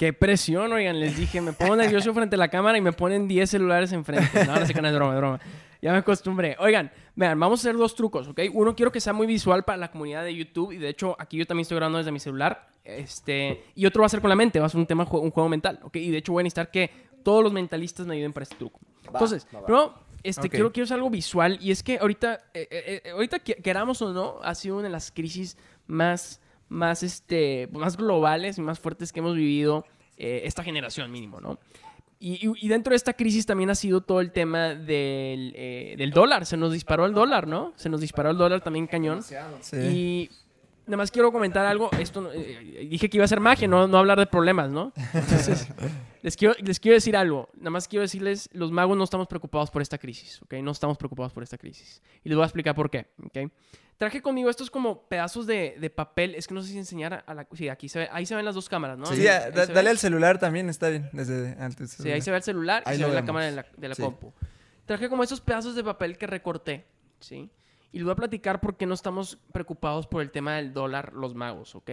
Qué presión, oigan, les dije, me pongo nervioso frente a la cámara y me ponen 10 celulares enfrente. No, no sé qué no es broma, es broma. Ya me acostumbré. Oigan, vean, vamos a hacer dos trucos, ¿ok? Uno quiero que sea muy visual para la comunidad de YouTube y de hecho aquí yo también estoy grabando desde mi celular. Este, y otro va a ser con la mente, va a ser un tema, un juego mental, ¿ok? Y de hecho voy a necesitar que todos los mentalistas me ayuden para este truco. Entonces, primero, este, quiero, quiero hacer algo visual y es que ahorita, eh, eh, eh, ahorita que- queramos o no, ha sido una de las crisis más, más, este, más globales y más fuertes que hemos vivido eh, esta generación mínimo, ¿no? Y, y- y dentro de esta crisis también ha sido todo el tema del, eh, del dólar. Se nos disparó el dólar, ¿no? Se nos disparó el dólar también cañón. Sí. Y nada más quiero comentar algo. Esto no- eh, dije que iba a ser magia, no, no hablar de problemas, ¿no? Entonces, les quiero, les quiero decir algo. Nada más quiero decirles, los magos no estamos preocupados por esta crisis, ¿ok? No estamos preocupados por esta crisis. Y les voy a explicar por qué, ¿ok? Traje conmigo estos como pedazos de, de papel. Es que no sé si enseñar a- la... Sí, aquí se ve, ahí se ven las dos cámaras, ¿no? Sí, Ahí- a- ahí da- dale al celular también, está bien. Desde antes. Sí, ahí se ve el celular Ahí y se ve la vemos. cámara de la, de la Sí. compu. Traje como esos pedazos de papel que recorté, ¿sí? Y les voy a platicar por qué no estamos preocupados por el tema del dólar los magos, ¿ok?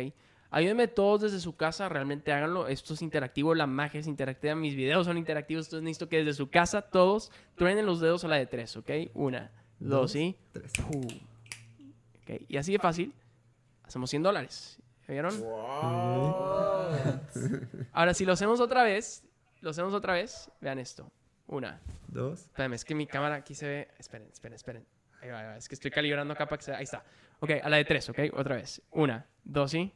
Ayúdenme todos desde su casa, realmente háganlo. Esto es interactivo, la magia es interactiva, mis videos son interactivos, entonces necesito que desde su casa todos truenen los dedos a la de tres, ¿ok? Una, dos, y... Pum. Ok, Y así de fácil, hacemos 100 dólares. ¿Ya ¿Vieron? Ahora, si lo hacemos otra vez, lo hacemos otra vez, vean esto. Una. Dos. Espérame, es que mi cámara aquí se ve. Esperen, esperen, esperen. Ahí va, ahí va. Es que estoy calibrando acá para que se Ahí está. Ok, a la de tres, ok. Otra vez. Una, dos y.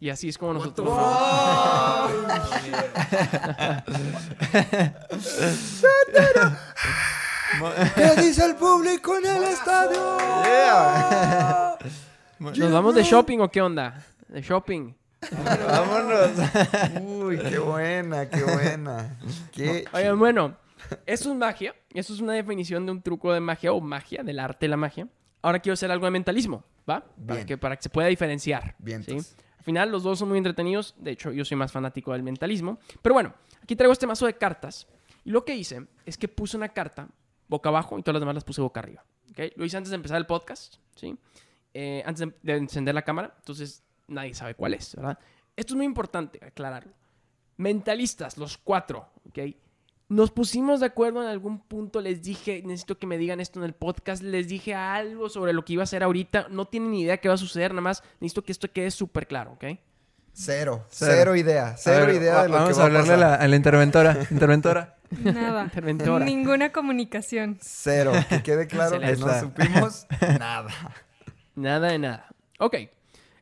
Y así es como nosotros. ¿Qué dice el público en el estadio? ¿Nos vamos de shopping o qué onda? De shopping. Vámonos. Uy, qué buena, qué buena. Qué Oigan, bueno, eso es magia. Eso es una definición de un truco de magia o magia, del arte de la magia. Ahora quiero hacer algo de mentalismo, ¿va? Para Bien. que, para que se pueda diferenciar. Vientos. ¿sí? Al final, los dos son muy entretenidos. De hecho, yo soy más fanático del mentalismo. Pero bueno, aquí traigo este mazo de cartas. Y lo que hice es que puse una carta boca abajo y todas las demás las puse boca arriba. ¿ok? Lo hice antes de empezar el podcast, ¿sí? Eh, antes de, de encender la cámara. Entonces, nadie sabe cuál es, ¿verdad? Esto es muy importante aclararlo. Mentalistas, los cuatro, ¿ok? Nos pusimos de acuerdo en algún punto, les dije, necesito que me digan esto en el podcast, les dije algo sobre lo que iba a hacer ahorita, no tienen ni idea qué va a suceder, nada más necesito que esto quede súper claro, ¿ok? Cero, Cero. cero, idea, cero ver, idea de lo Vamos que a hablarle a la, pasar. a la interventora. Interventora. Nada. Interventora. Ninguna comunicación. Cero, que quede claro que no supimos nada. Nada de nada. Ok, esto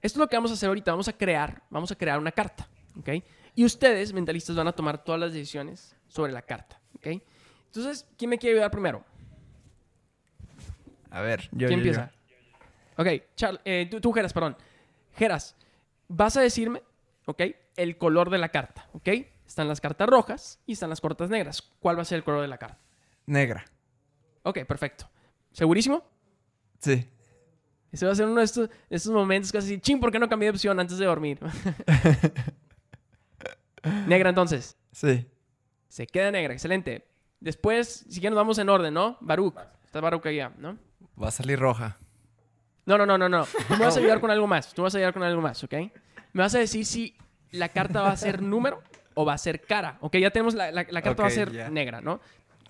es lo que vamos a hacer ahorita, vamos a crear, vamos a crear una carta, ¿ok? Y ustedes, mentalistas, van a tomar todas las decisiones sobre la carta, ¿ok? Entonces, ¿quién me quiere ayudar primero? A ver, yo, ¿Quién yo, yo. empieza? Ok, Char- eh, tú, tú, Geras, perdón. Geras, vas a decirme, ¿ok? El color de la carta, ¿ok? Están las cartas rojas y están las cartas negras. ¿Cuál va a ser el color de la carta? Negra. Ok, perfecto. ¿Segurísimo? Sí. Ese va a ser uno de estos, de estos momentos que así, ching, ¿por qué no cambié de opción antes de dormir? negra entonces. Sí. Se queda negra, excelente. Después, si que nos vamos en orden, ¿no? Baruch. Está Baruch allá, ¿no? Va a salir roja. No, no, no, no, no. Tú me vas a ayudar con algo más. Tú me vas a ayudar con algo más, ¿ok? Me vas a decir si la carta va a ser número o va a ser cara. Ok, ya tenemos la, la- la carta va a ser ya. negra, ¿no?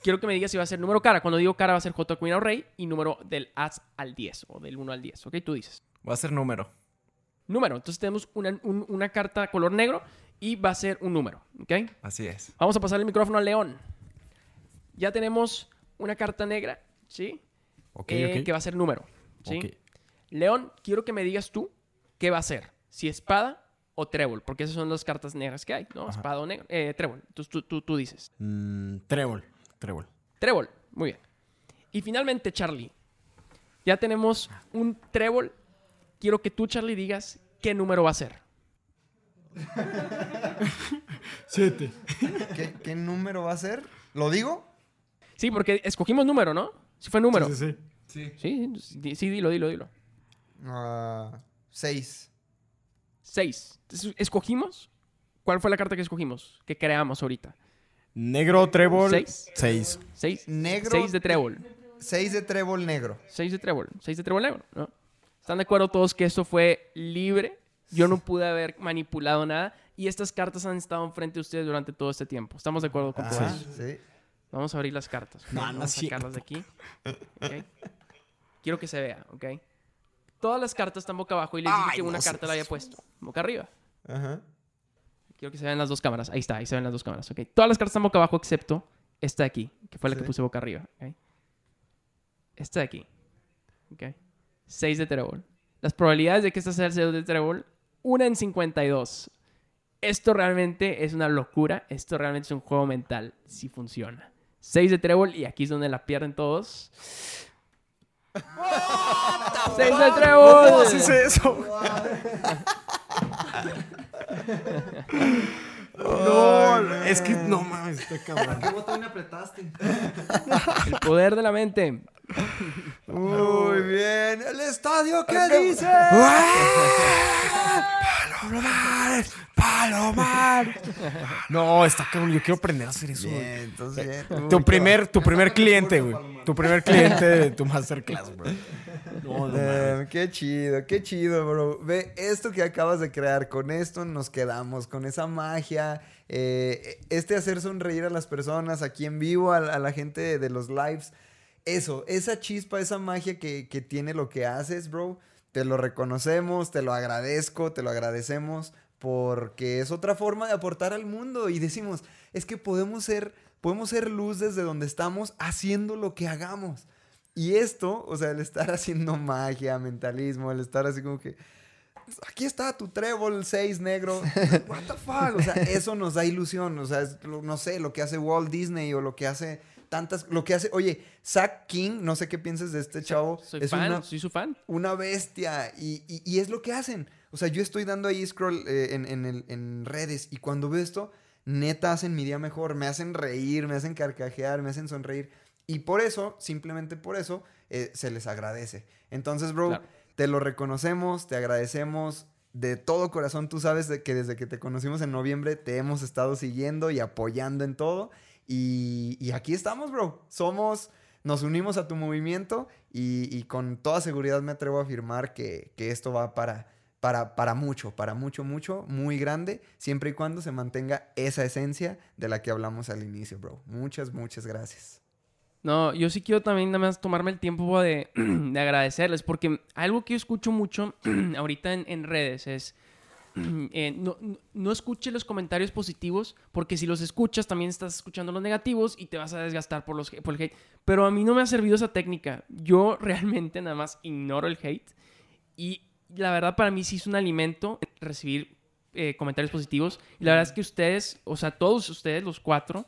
Quiero que me digas si va a ser número cara. Cuando digo cara va a ser J Queen o Rey y número del As al 10 o del 1 al 10, ¿ok? Tú dices. Va a ser número. Número. Entonces tenemos una, un- una carta color negro y va a ser un número, ¿ok? Así es. Vamos a pasar el micrófono al León. Ya tenemos una carta negra, ¿sí? Ok, Eh, ok. Que va a ser número, ¿sí? Ok. León, quiero que me digas tú qué va a ser. Si espada o trébol, porque esas son las cartas negras que hay, ¿no? Espada o negro. Eh, trébol. Entonces tú, tú, tú dices. Mm, trébol. Trébol. Trébol. Muy bien. Y finalmente, Charlie. Ya tenemos un trébol. Quiero que tú, Charlie, digas qué número va a ser. Siete. ¿Qué, qué número va a ser? ¿Lo digo? Sí, porque escogimos número, ¿no? Sí fue número. Sí, sí, Sí. Sí, sí, sí, dilo, dilo, dilo. Ah, seis. Seis. Escogimos. ¿Cuál fue la carta que escogimos? Que creamos ahorita. Negro, trébol. Seis. Seis. Seis. Negro. Seis de trébol. Seis de trébol negro. Seis de trébol. Seis de trébol negro, ¿no? ¿Están de acuerdo todos que esto fue libre Yo no pude haber manipulado nada y estas cartas han estado enfrente de ustedes durante todo este tiempo. ¿Estamos de acuerdo con todo Ajá, eso? sí. Vamos a abrir las cartas. Vamos a sacarlas de aquí. Quiero que se vea, ¿ok? Todas las cartas están boca abajo y les dije Ay, que una carta la había puesto boca arriba. Ajá. Quiero que se vean las dos cámaras. Ahí está, ahí se ven las dos cámaras, ¿ok? Todas las cartas están boca abajo excepto esta de aquí, que fue la que puse boca arriba, ¿ok? Esta de aquí, ¿ok? 6 de trébol. Las probabilidades de que esta sea el 6 de trébol, 1 en 52. Esto realmente es una locura. Esto realmente es un juego mental, si funciona. 6 de trébol y aquí es donde la pierden todos. 6 de trébol. ¿Cómo haces eso? no, es que no mames, está cabrón. ¿Qué botón apretaste? El poder de la mente. Muy bien. ¿El estadio qué dice? ¡Palomar! ¡Palomar! No, está cabrón. Yo quiero aprender a hacer eso. güey. Bien, entonces bien. Tu primer, tu primer cliente, güey. Tu primer cliente de tu masterclass, bro. No, no mames. Eh, qué chido, qué chido, bro. Ve, esto que acabas de crear, con esto nos quedamos, con esa magia, eh, este hacer sonreír a las personas aquí en vivo, a, a la gente de los lives. Eso, esa chispa, esa magia que, que tiene lo que haces, bro. Te lo reconocemos, te lo agradezco, te lo agradecemos, porque es otra forma de aportar al mundo. Y decimos, es que podemos ser, podemos ser luz desde donde estamos haciendo lo que hagamos. Y esto, o sea, el estar haciendo magia, mentalismo, el estar así como que. Aquí está tu trébol 6 negro. What the fuck? O sea, eso nos da ilusión. O sea, es no sé, lo que hace Walt Disney o lo que hace tantas. Lo que hace. Oye, Zack King, no sé qué pienses de este chavo. Soy es fan, una, soy su fan. una bestia. Y, y- y es lo que hacen. O sea, yo estoy dando ahí scroll eh, en, en el- en redes y cuando veo esto, neta hacen mi día mejor. Me hacen reír, me hacen carcajear, me hacen sonreír. Y por eso, simplemente por eso, eh, se les agradece. Entonces, bro, Claro. te lo reconocemos, te agradecemos. De todo corazón, tú sabes de que desde que te conocimos en noviembre te hemos estado siguiendo y apoyando en todo. Y, y aquí estamos, bro. Somos, nos unimos a tu movimiento y, y con toda seguridad me atrevo a afirmar que, que esto va para, para, para mucho, para mucho, mucho, muy grande, siempre y cuando se mantenga esa esencia de la que hablamos al inicio, bro. Muchas, muchas gracias. No, yo sí quiero también nada más tomarme el tiempo de, de agradecerles, porque algo que yo escucho mucho ahorita en, en redes es, eh, no, no- no escuche los comentarios positivos, porque si los escuchas también estás escuchando los negativos y te vas a desgastar por, los, por el hate. Pero a mí no me ha servido esa técnica. Yo realmente nada más ignoro el hate y la verdad para mí sí es un alimento recibir eh, comentarios positivos. Y la verdad es que ustedes, o sea, todos ustedes, los cuatro,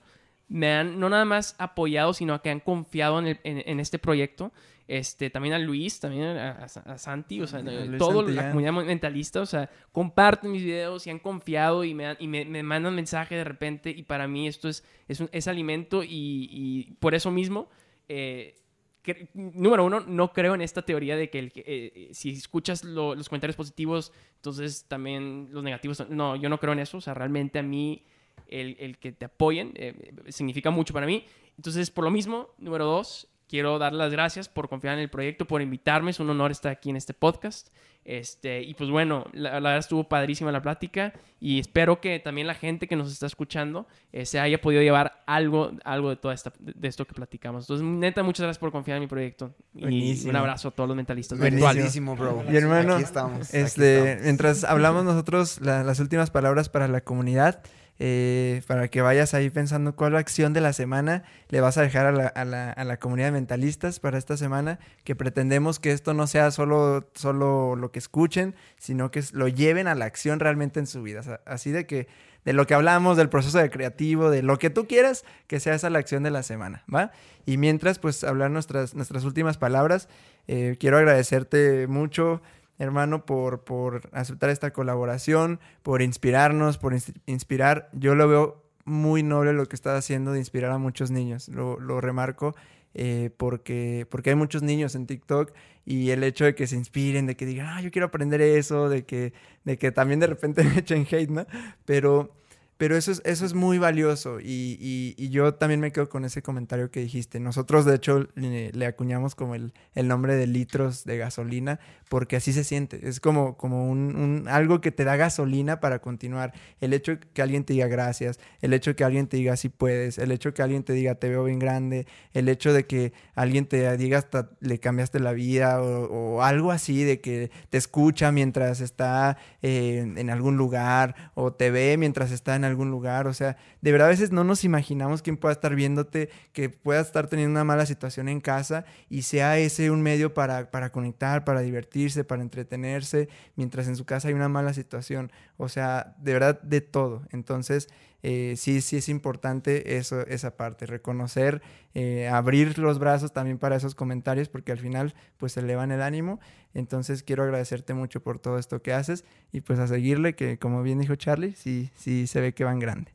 me han no nada más apoyado, sino que han confiado en, el- en- en este proyecto. Este, también a Luis, también a, a- a Santi, o sea, toda la comunidad mentalista, o sea, comparten mis videos y han confiado y me, y me, me mandan mensaje de repente y para mí esto es, es, un- es alimento y, y por eso mismo, eh, cre- número uno, no creo en esta teoría de que el que, eh, si escuchas lo- los comentarios positivos, entonces también los negativos. son- No, yo no creo en eso. O sea, realmente a mí el, el que te apoyen eh, significa mucho para mí. Entonces, por lo mismo, número dos, quiero dar las gracias por confiar en el proyecto, por invitarme. Es un honor estar aquí en este podcast. Este, y pues bueno, la, la verdad estuvo padrísima la plática y espero que también la gente que nos está escuchando eh, se haya podido llevar algo, algo de, toda esta, de esto que platicamos. Entonces, neta, muchas gracias por confiar en mi proyecto. Y Buenísimo. un abrazo a todos los mentalistas Buenísimo. bro. Y hermano, aquí estamos. aquí Este, estamos. mientras hablamos nosotros la- las últimas palabras para la comunidad, eh, para que vayas ahí pensando cuál acción de la semana le vas a dejar a la, a la- a la comunidad de mentalistas para esta semana, que pretendemos que esto no sea solo, solo lo que escuchen, sino que lo lleven a la acción realmente en su vida. Así de que de lo que hablamos, del proceso de creativo, de lo que tú quieras, que sea esa la acción de la semana, ¿va? Y mientras, pues, hablar nuestras, nuestras últimas palabras, eh, quiero agradecerte mucho, hermano, por, por aceptar esta colaboración, por inspirarnos, por ins- inspirar. Yo lo veo muy noble lo que estás haciendo de inspirar a muchos niños, lo, lo remarco. eh, porque, porque hay muchos niños en TikTok y el hecho de que se inspiren, de que digan, ah, yo quiero aprender eso, de que, de que también de repente me echen hate, ¿no? Pero, Pero eso es, eso es muy valioso y, y- y yo también me quedo con ese comentario que dijiste. Nosotros, de hecho, le, le acuñamos como el, el nombre de litros de gasolina porque así se siente. Es como, como un, un- algo que te da gasolina para continuar. El hecho que alguien te diga gracias, el hecho que alguien te diga si puedes, el hecho que alguien te diga te veo bien grande, el hecho de que alguien te diga hasta le cambiaste la vida o, o algo así, de que te escucha mientras está eh, en algún lugar o te ve mientras está en algún lugar. O sea, de verdad a veces no nos imaginamos quién pueda estar viéndote, que pueda estar teniendo una mala situación en casa y sea ese un medio para, para conectar, para divertirse, para entretenerse, mientras en su casa hay una mala situación. O sea, de verdad de todo. Entonces, eh, sí, sí es importante eso, esa parte, reconocer, eh, abrir los brazos también para esos comentarios, porque al final pues elevan el ánimo. Entonces quiero agradecerte mucho por todo esto que haces y pues a seguirle, que como bien dijo Charlie, sí, sí se ve que van grande.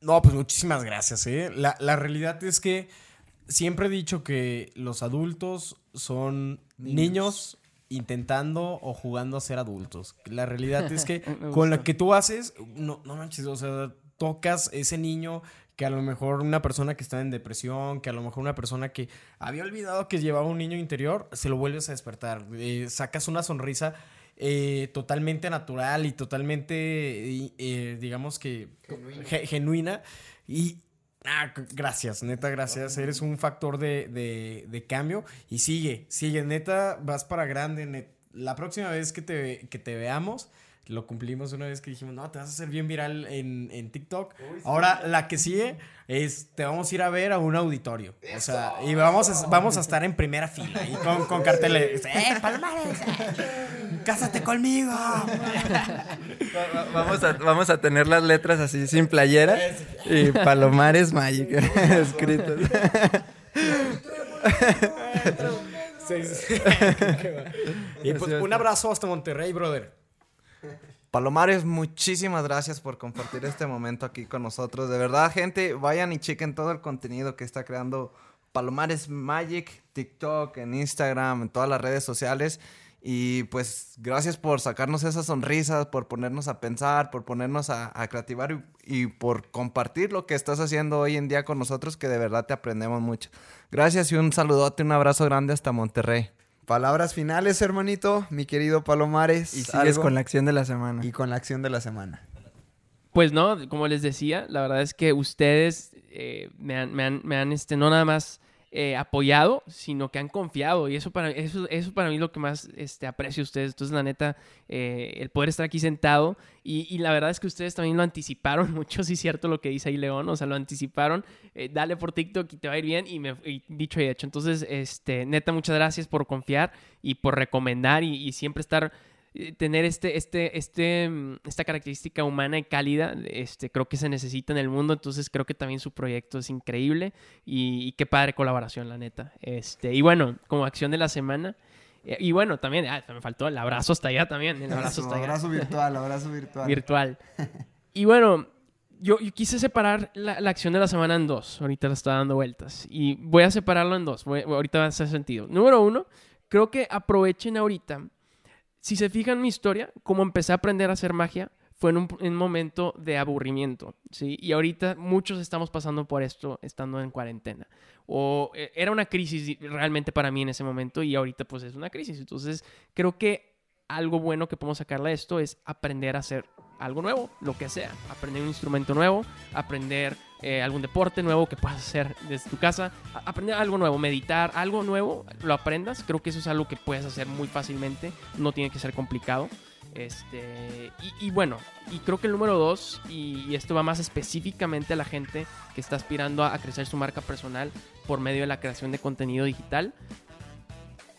No, pues muchísimas gracias, ¿eh? La, la realidad es que siempre he dicho que los adultos son niños. intentando o jugando a ser adultos. La realidad es que con lo que tú haces, no, no manches, o sea, tocas ese niño que a lo mejor una persona que está en depresión, que a lo mejor una persona que había olvidado que llevaba un niño interior, se lo vuelves a despertar. Eh, sacas una sonrisa eh, totalmente natural y totalmente, eh, digamos que, ge- genuina. Y ah, gracias, neta, gracias. Eres un factor de, de- de cambio. Y sigue, sigue, neta, vas para grande. net- La próxima vez que te, que te veamos, lo cumplimos una vez que dijimos, no, te vas a hacer bien viral en, en TikTok. Ahora, la que sigue es, te vamos a ir a ver a un auditorio. O sea, y vamos a, vamos a estar en primera fila y con, con carteles. ¡Eh, Palomares! eh, ¡Cásate conmigo! Vamos a, vamos a tener las letras así sin playera y Palomares Magic escritos. Sí, sí. y pues un abrazo hasta Monterrey, brother. Palomares, muchísimas gracias por compartir este momento aquí con nosotros. De verdad, gente, vayan y chequen todo el contenido que está creando Palomares Magic, TikTok, en Instagram, en todas las redes sociales. Y pues gracias por sacarnos esas sonrisas, por ponernos a pensar, por ponernos a, creativar y, y por compartir lo que estás haciendo hoy en día con nosotros, que de verdad te aprendemos mucho. Gracias y un saludote, un abrazo grande hasta Monterrey. Palabras finales, hermanito, mi querido Palomares. Y sigues ¿algo? con la acción de la semana. Y con la acción de la semana. Pues no, como les decía, la verdad es que ustedes eh, me han, me han, me han, este, no nada más eh, apoyado, sino que han confiado. Y eso para, eso, eso para mí es lo que más este, aprecio a ustedes. Entonces, la neta, eh, el poder estar aquí sentado. Y, y la verdad es que ustedes también lo anticiparon mucho, sí cierto lo que dice ahí León. O sea, lo anticiparon. eh, dale por TikTok y te va a ir bien. Y, me, dicho y hecho. Entonces, este, neta, muchas gracias por confiar y por recomendar y, siempre estar tener este, este, este, mm, esta característica humana y cálida, este, creo que se necesita en el mundo, entonces creo que también su proyecto es increíble y, y qué padre colaboración, la neta. Este, y bueno, como acción de la semana, eh, y bueno, también, ah, me faltó el abrazo hasta allá también, el abrazo hasta allá abrazo virtual, abrazo virtual. virtual. Y bueno, yo, yo quise separar la, la acción de la semana en dos. Ahorita la está dando vueltas. Y voy a separarlo en dos. Voy- ahorita va a hacer sentido. Número uno, creo que aprovechen ahorita. Si se fijan mi historia, como empecé a aprender a hacer magia, fue en un, en un momento de aburrimiento, ¿sí? Y ahorita muchos estamos pasando por esto estando en cuarentena. O eh, era una crisis realmente para mí en ese momento y ahorita pues es una crisis. Entonces creo que algo bueno que podemos sacarle de esto es aprender a hacer algo nuevo, lo que sea. Aprender un instrumento nuevo, aprender eh, algún deporte nuevo que puedas hacer desde tu casa, aprender algo nuevo, meditar, algo nuevo, lo aprendas. Creo que eso es algo que puedes hacer muy fácilmente, no tiene que ser complicado. Este, y, bueno, y creo que el número dos, y, esto va más específicamente a la gente que está aspirando a, crecer su marca personal por medio de la creación de contenido digital.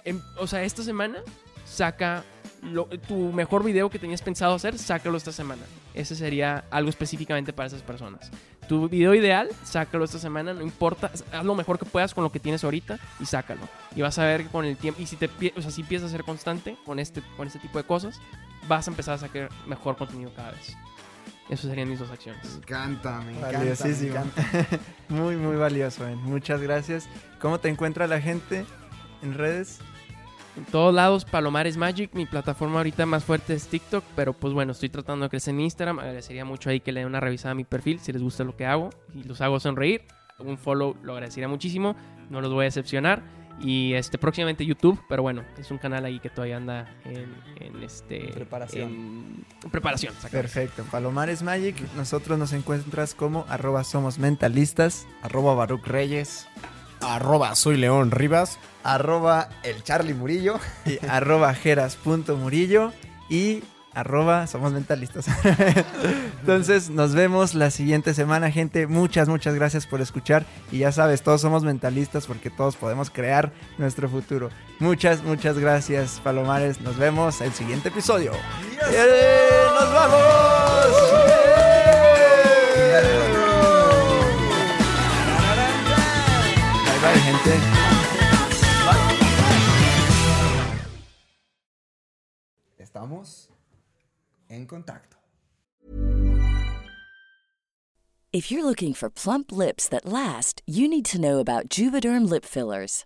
Em- o sea, esta semana saca lo- tu mejor video que tenías pensado hacer, sácalo esta semana. Ese sería algo específicamente para esas personas. Tu video ideal, sácalo esta semana, no importa, haz lo mejor que puedas con lo que tienes ahorita y sácalo. Y vas a ver que con el tiempo, y si te o sea, si empiezas a ser constante con este, con este tipo de cosas, vas a empezar a sacar mejor contenido cada vez. Esas serían mis dos Me acciones. encanta, me encanta. Me Valiosísimo. encanta. Muy, muy valioso, Ben. Muchas gracias. ¿Cómo te encuentra la gente en redes? En todos lados, Palomares Magic. Mi plataforma ahorita más fuerte es TikTok. Pero pues bueno, estoy tratando de crecer en Instagram. Agradecería mucho ahí que le den una revisada a mi perfil si les gusta lo que hago y los hago sonreír. Un follow lo agradecería muchísimo. No los voy a decepcionar. Y este próximamente YouTube, pero bueno, es un canal ahí que todavía anda en, en este Preparación. en- en preparación. Perfecto. Palomares Magic, nosotros nos encuentras como arroba somos mentalistas. Arroba Baruch Reyes. Arroba soy León Rivas. Arroba el Charlie Murillo. y arroba jeras.murillo y arroba somos mentalistas. Entonces nos vemos la siguiente semana, gente. Muchas, muchas gracias por escuchar. Y ya sabes, todos somos mentalistas porque todos podemos crear nuestro futuro. Muchas, muchas gracias, Palomares. Nos vemos el siguiente episodio. ¡Eh! ¡Nos vamos! Bye, gente. Estamos en contacto. If you're looking for plump lips that last, you need to know about Juvederm lip fillers.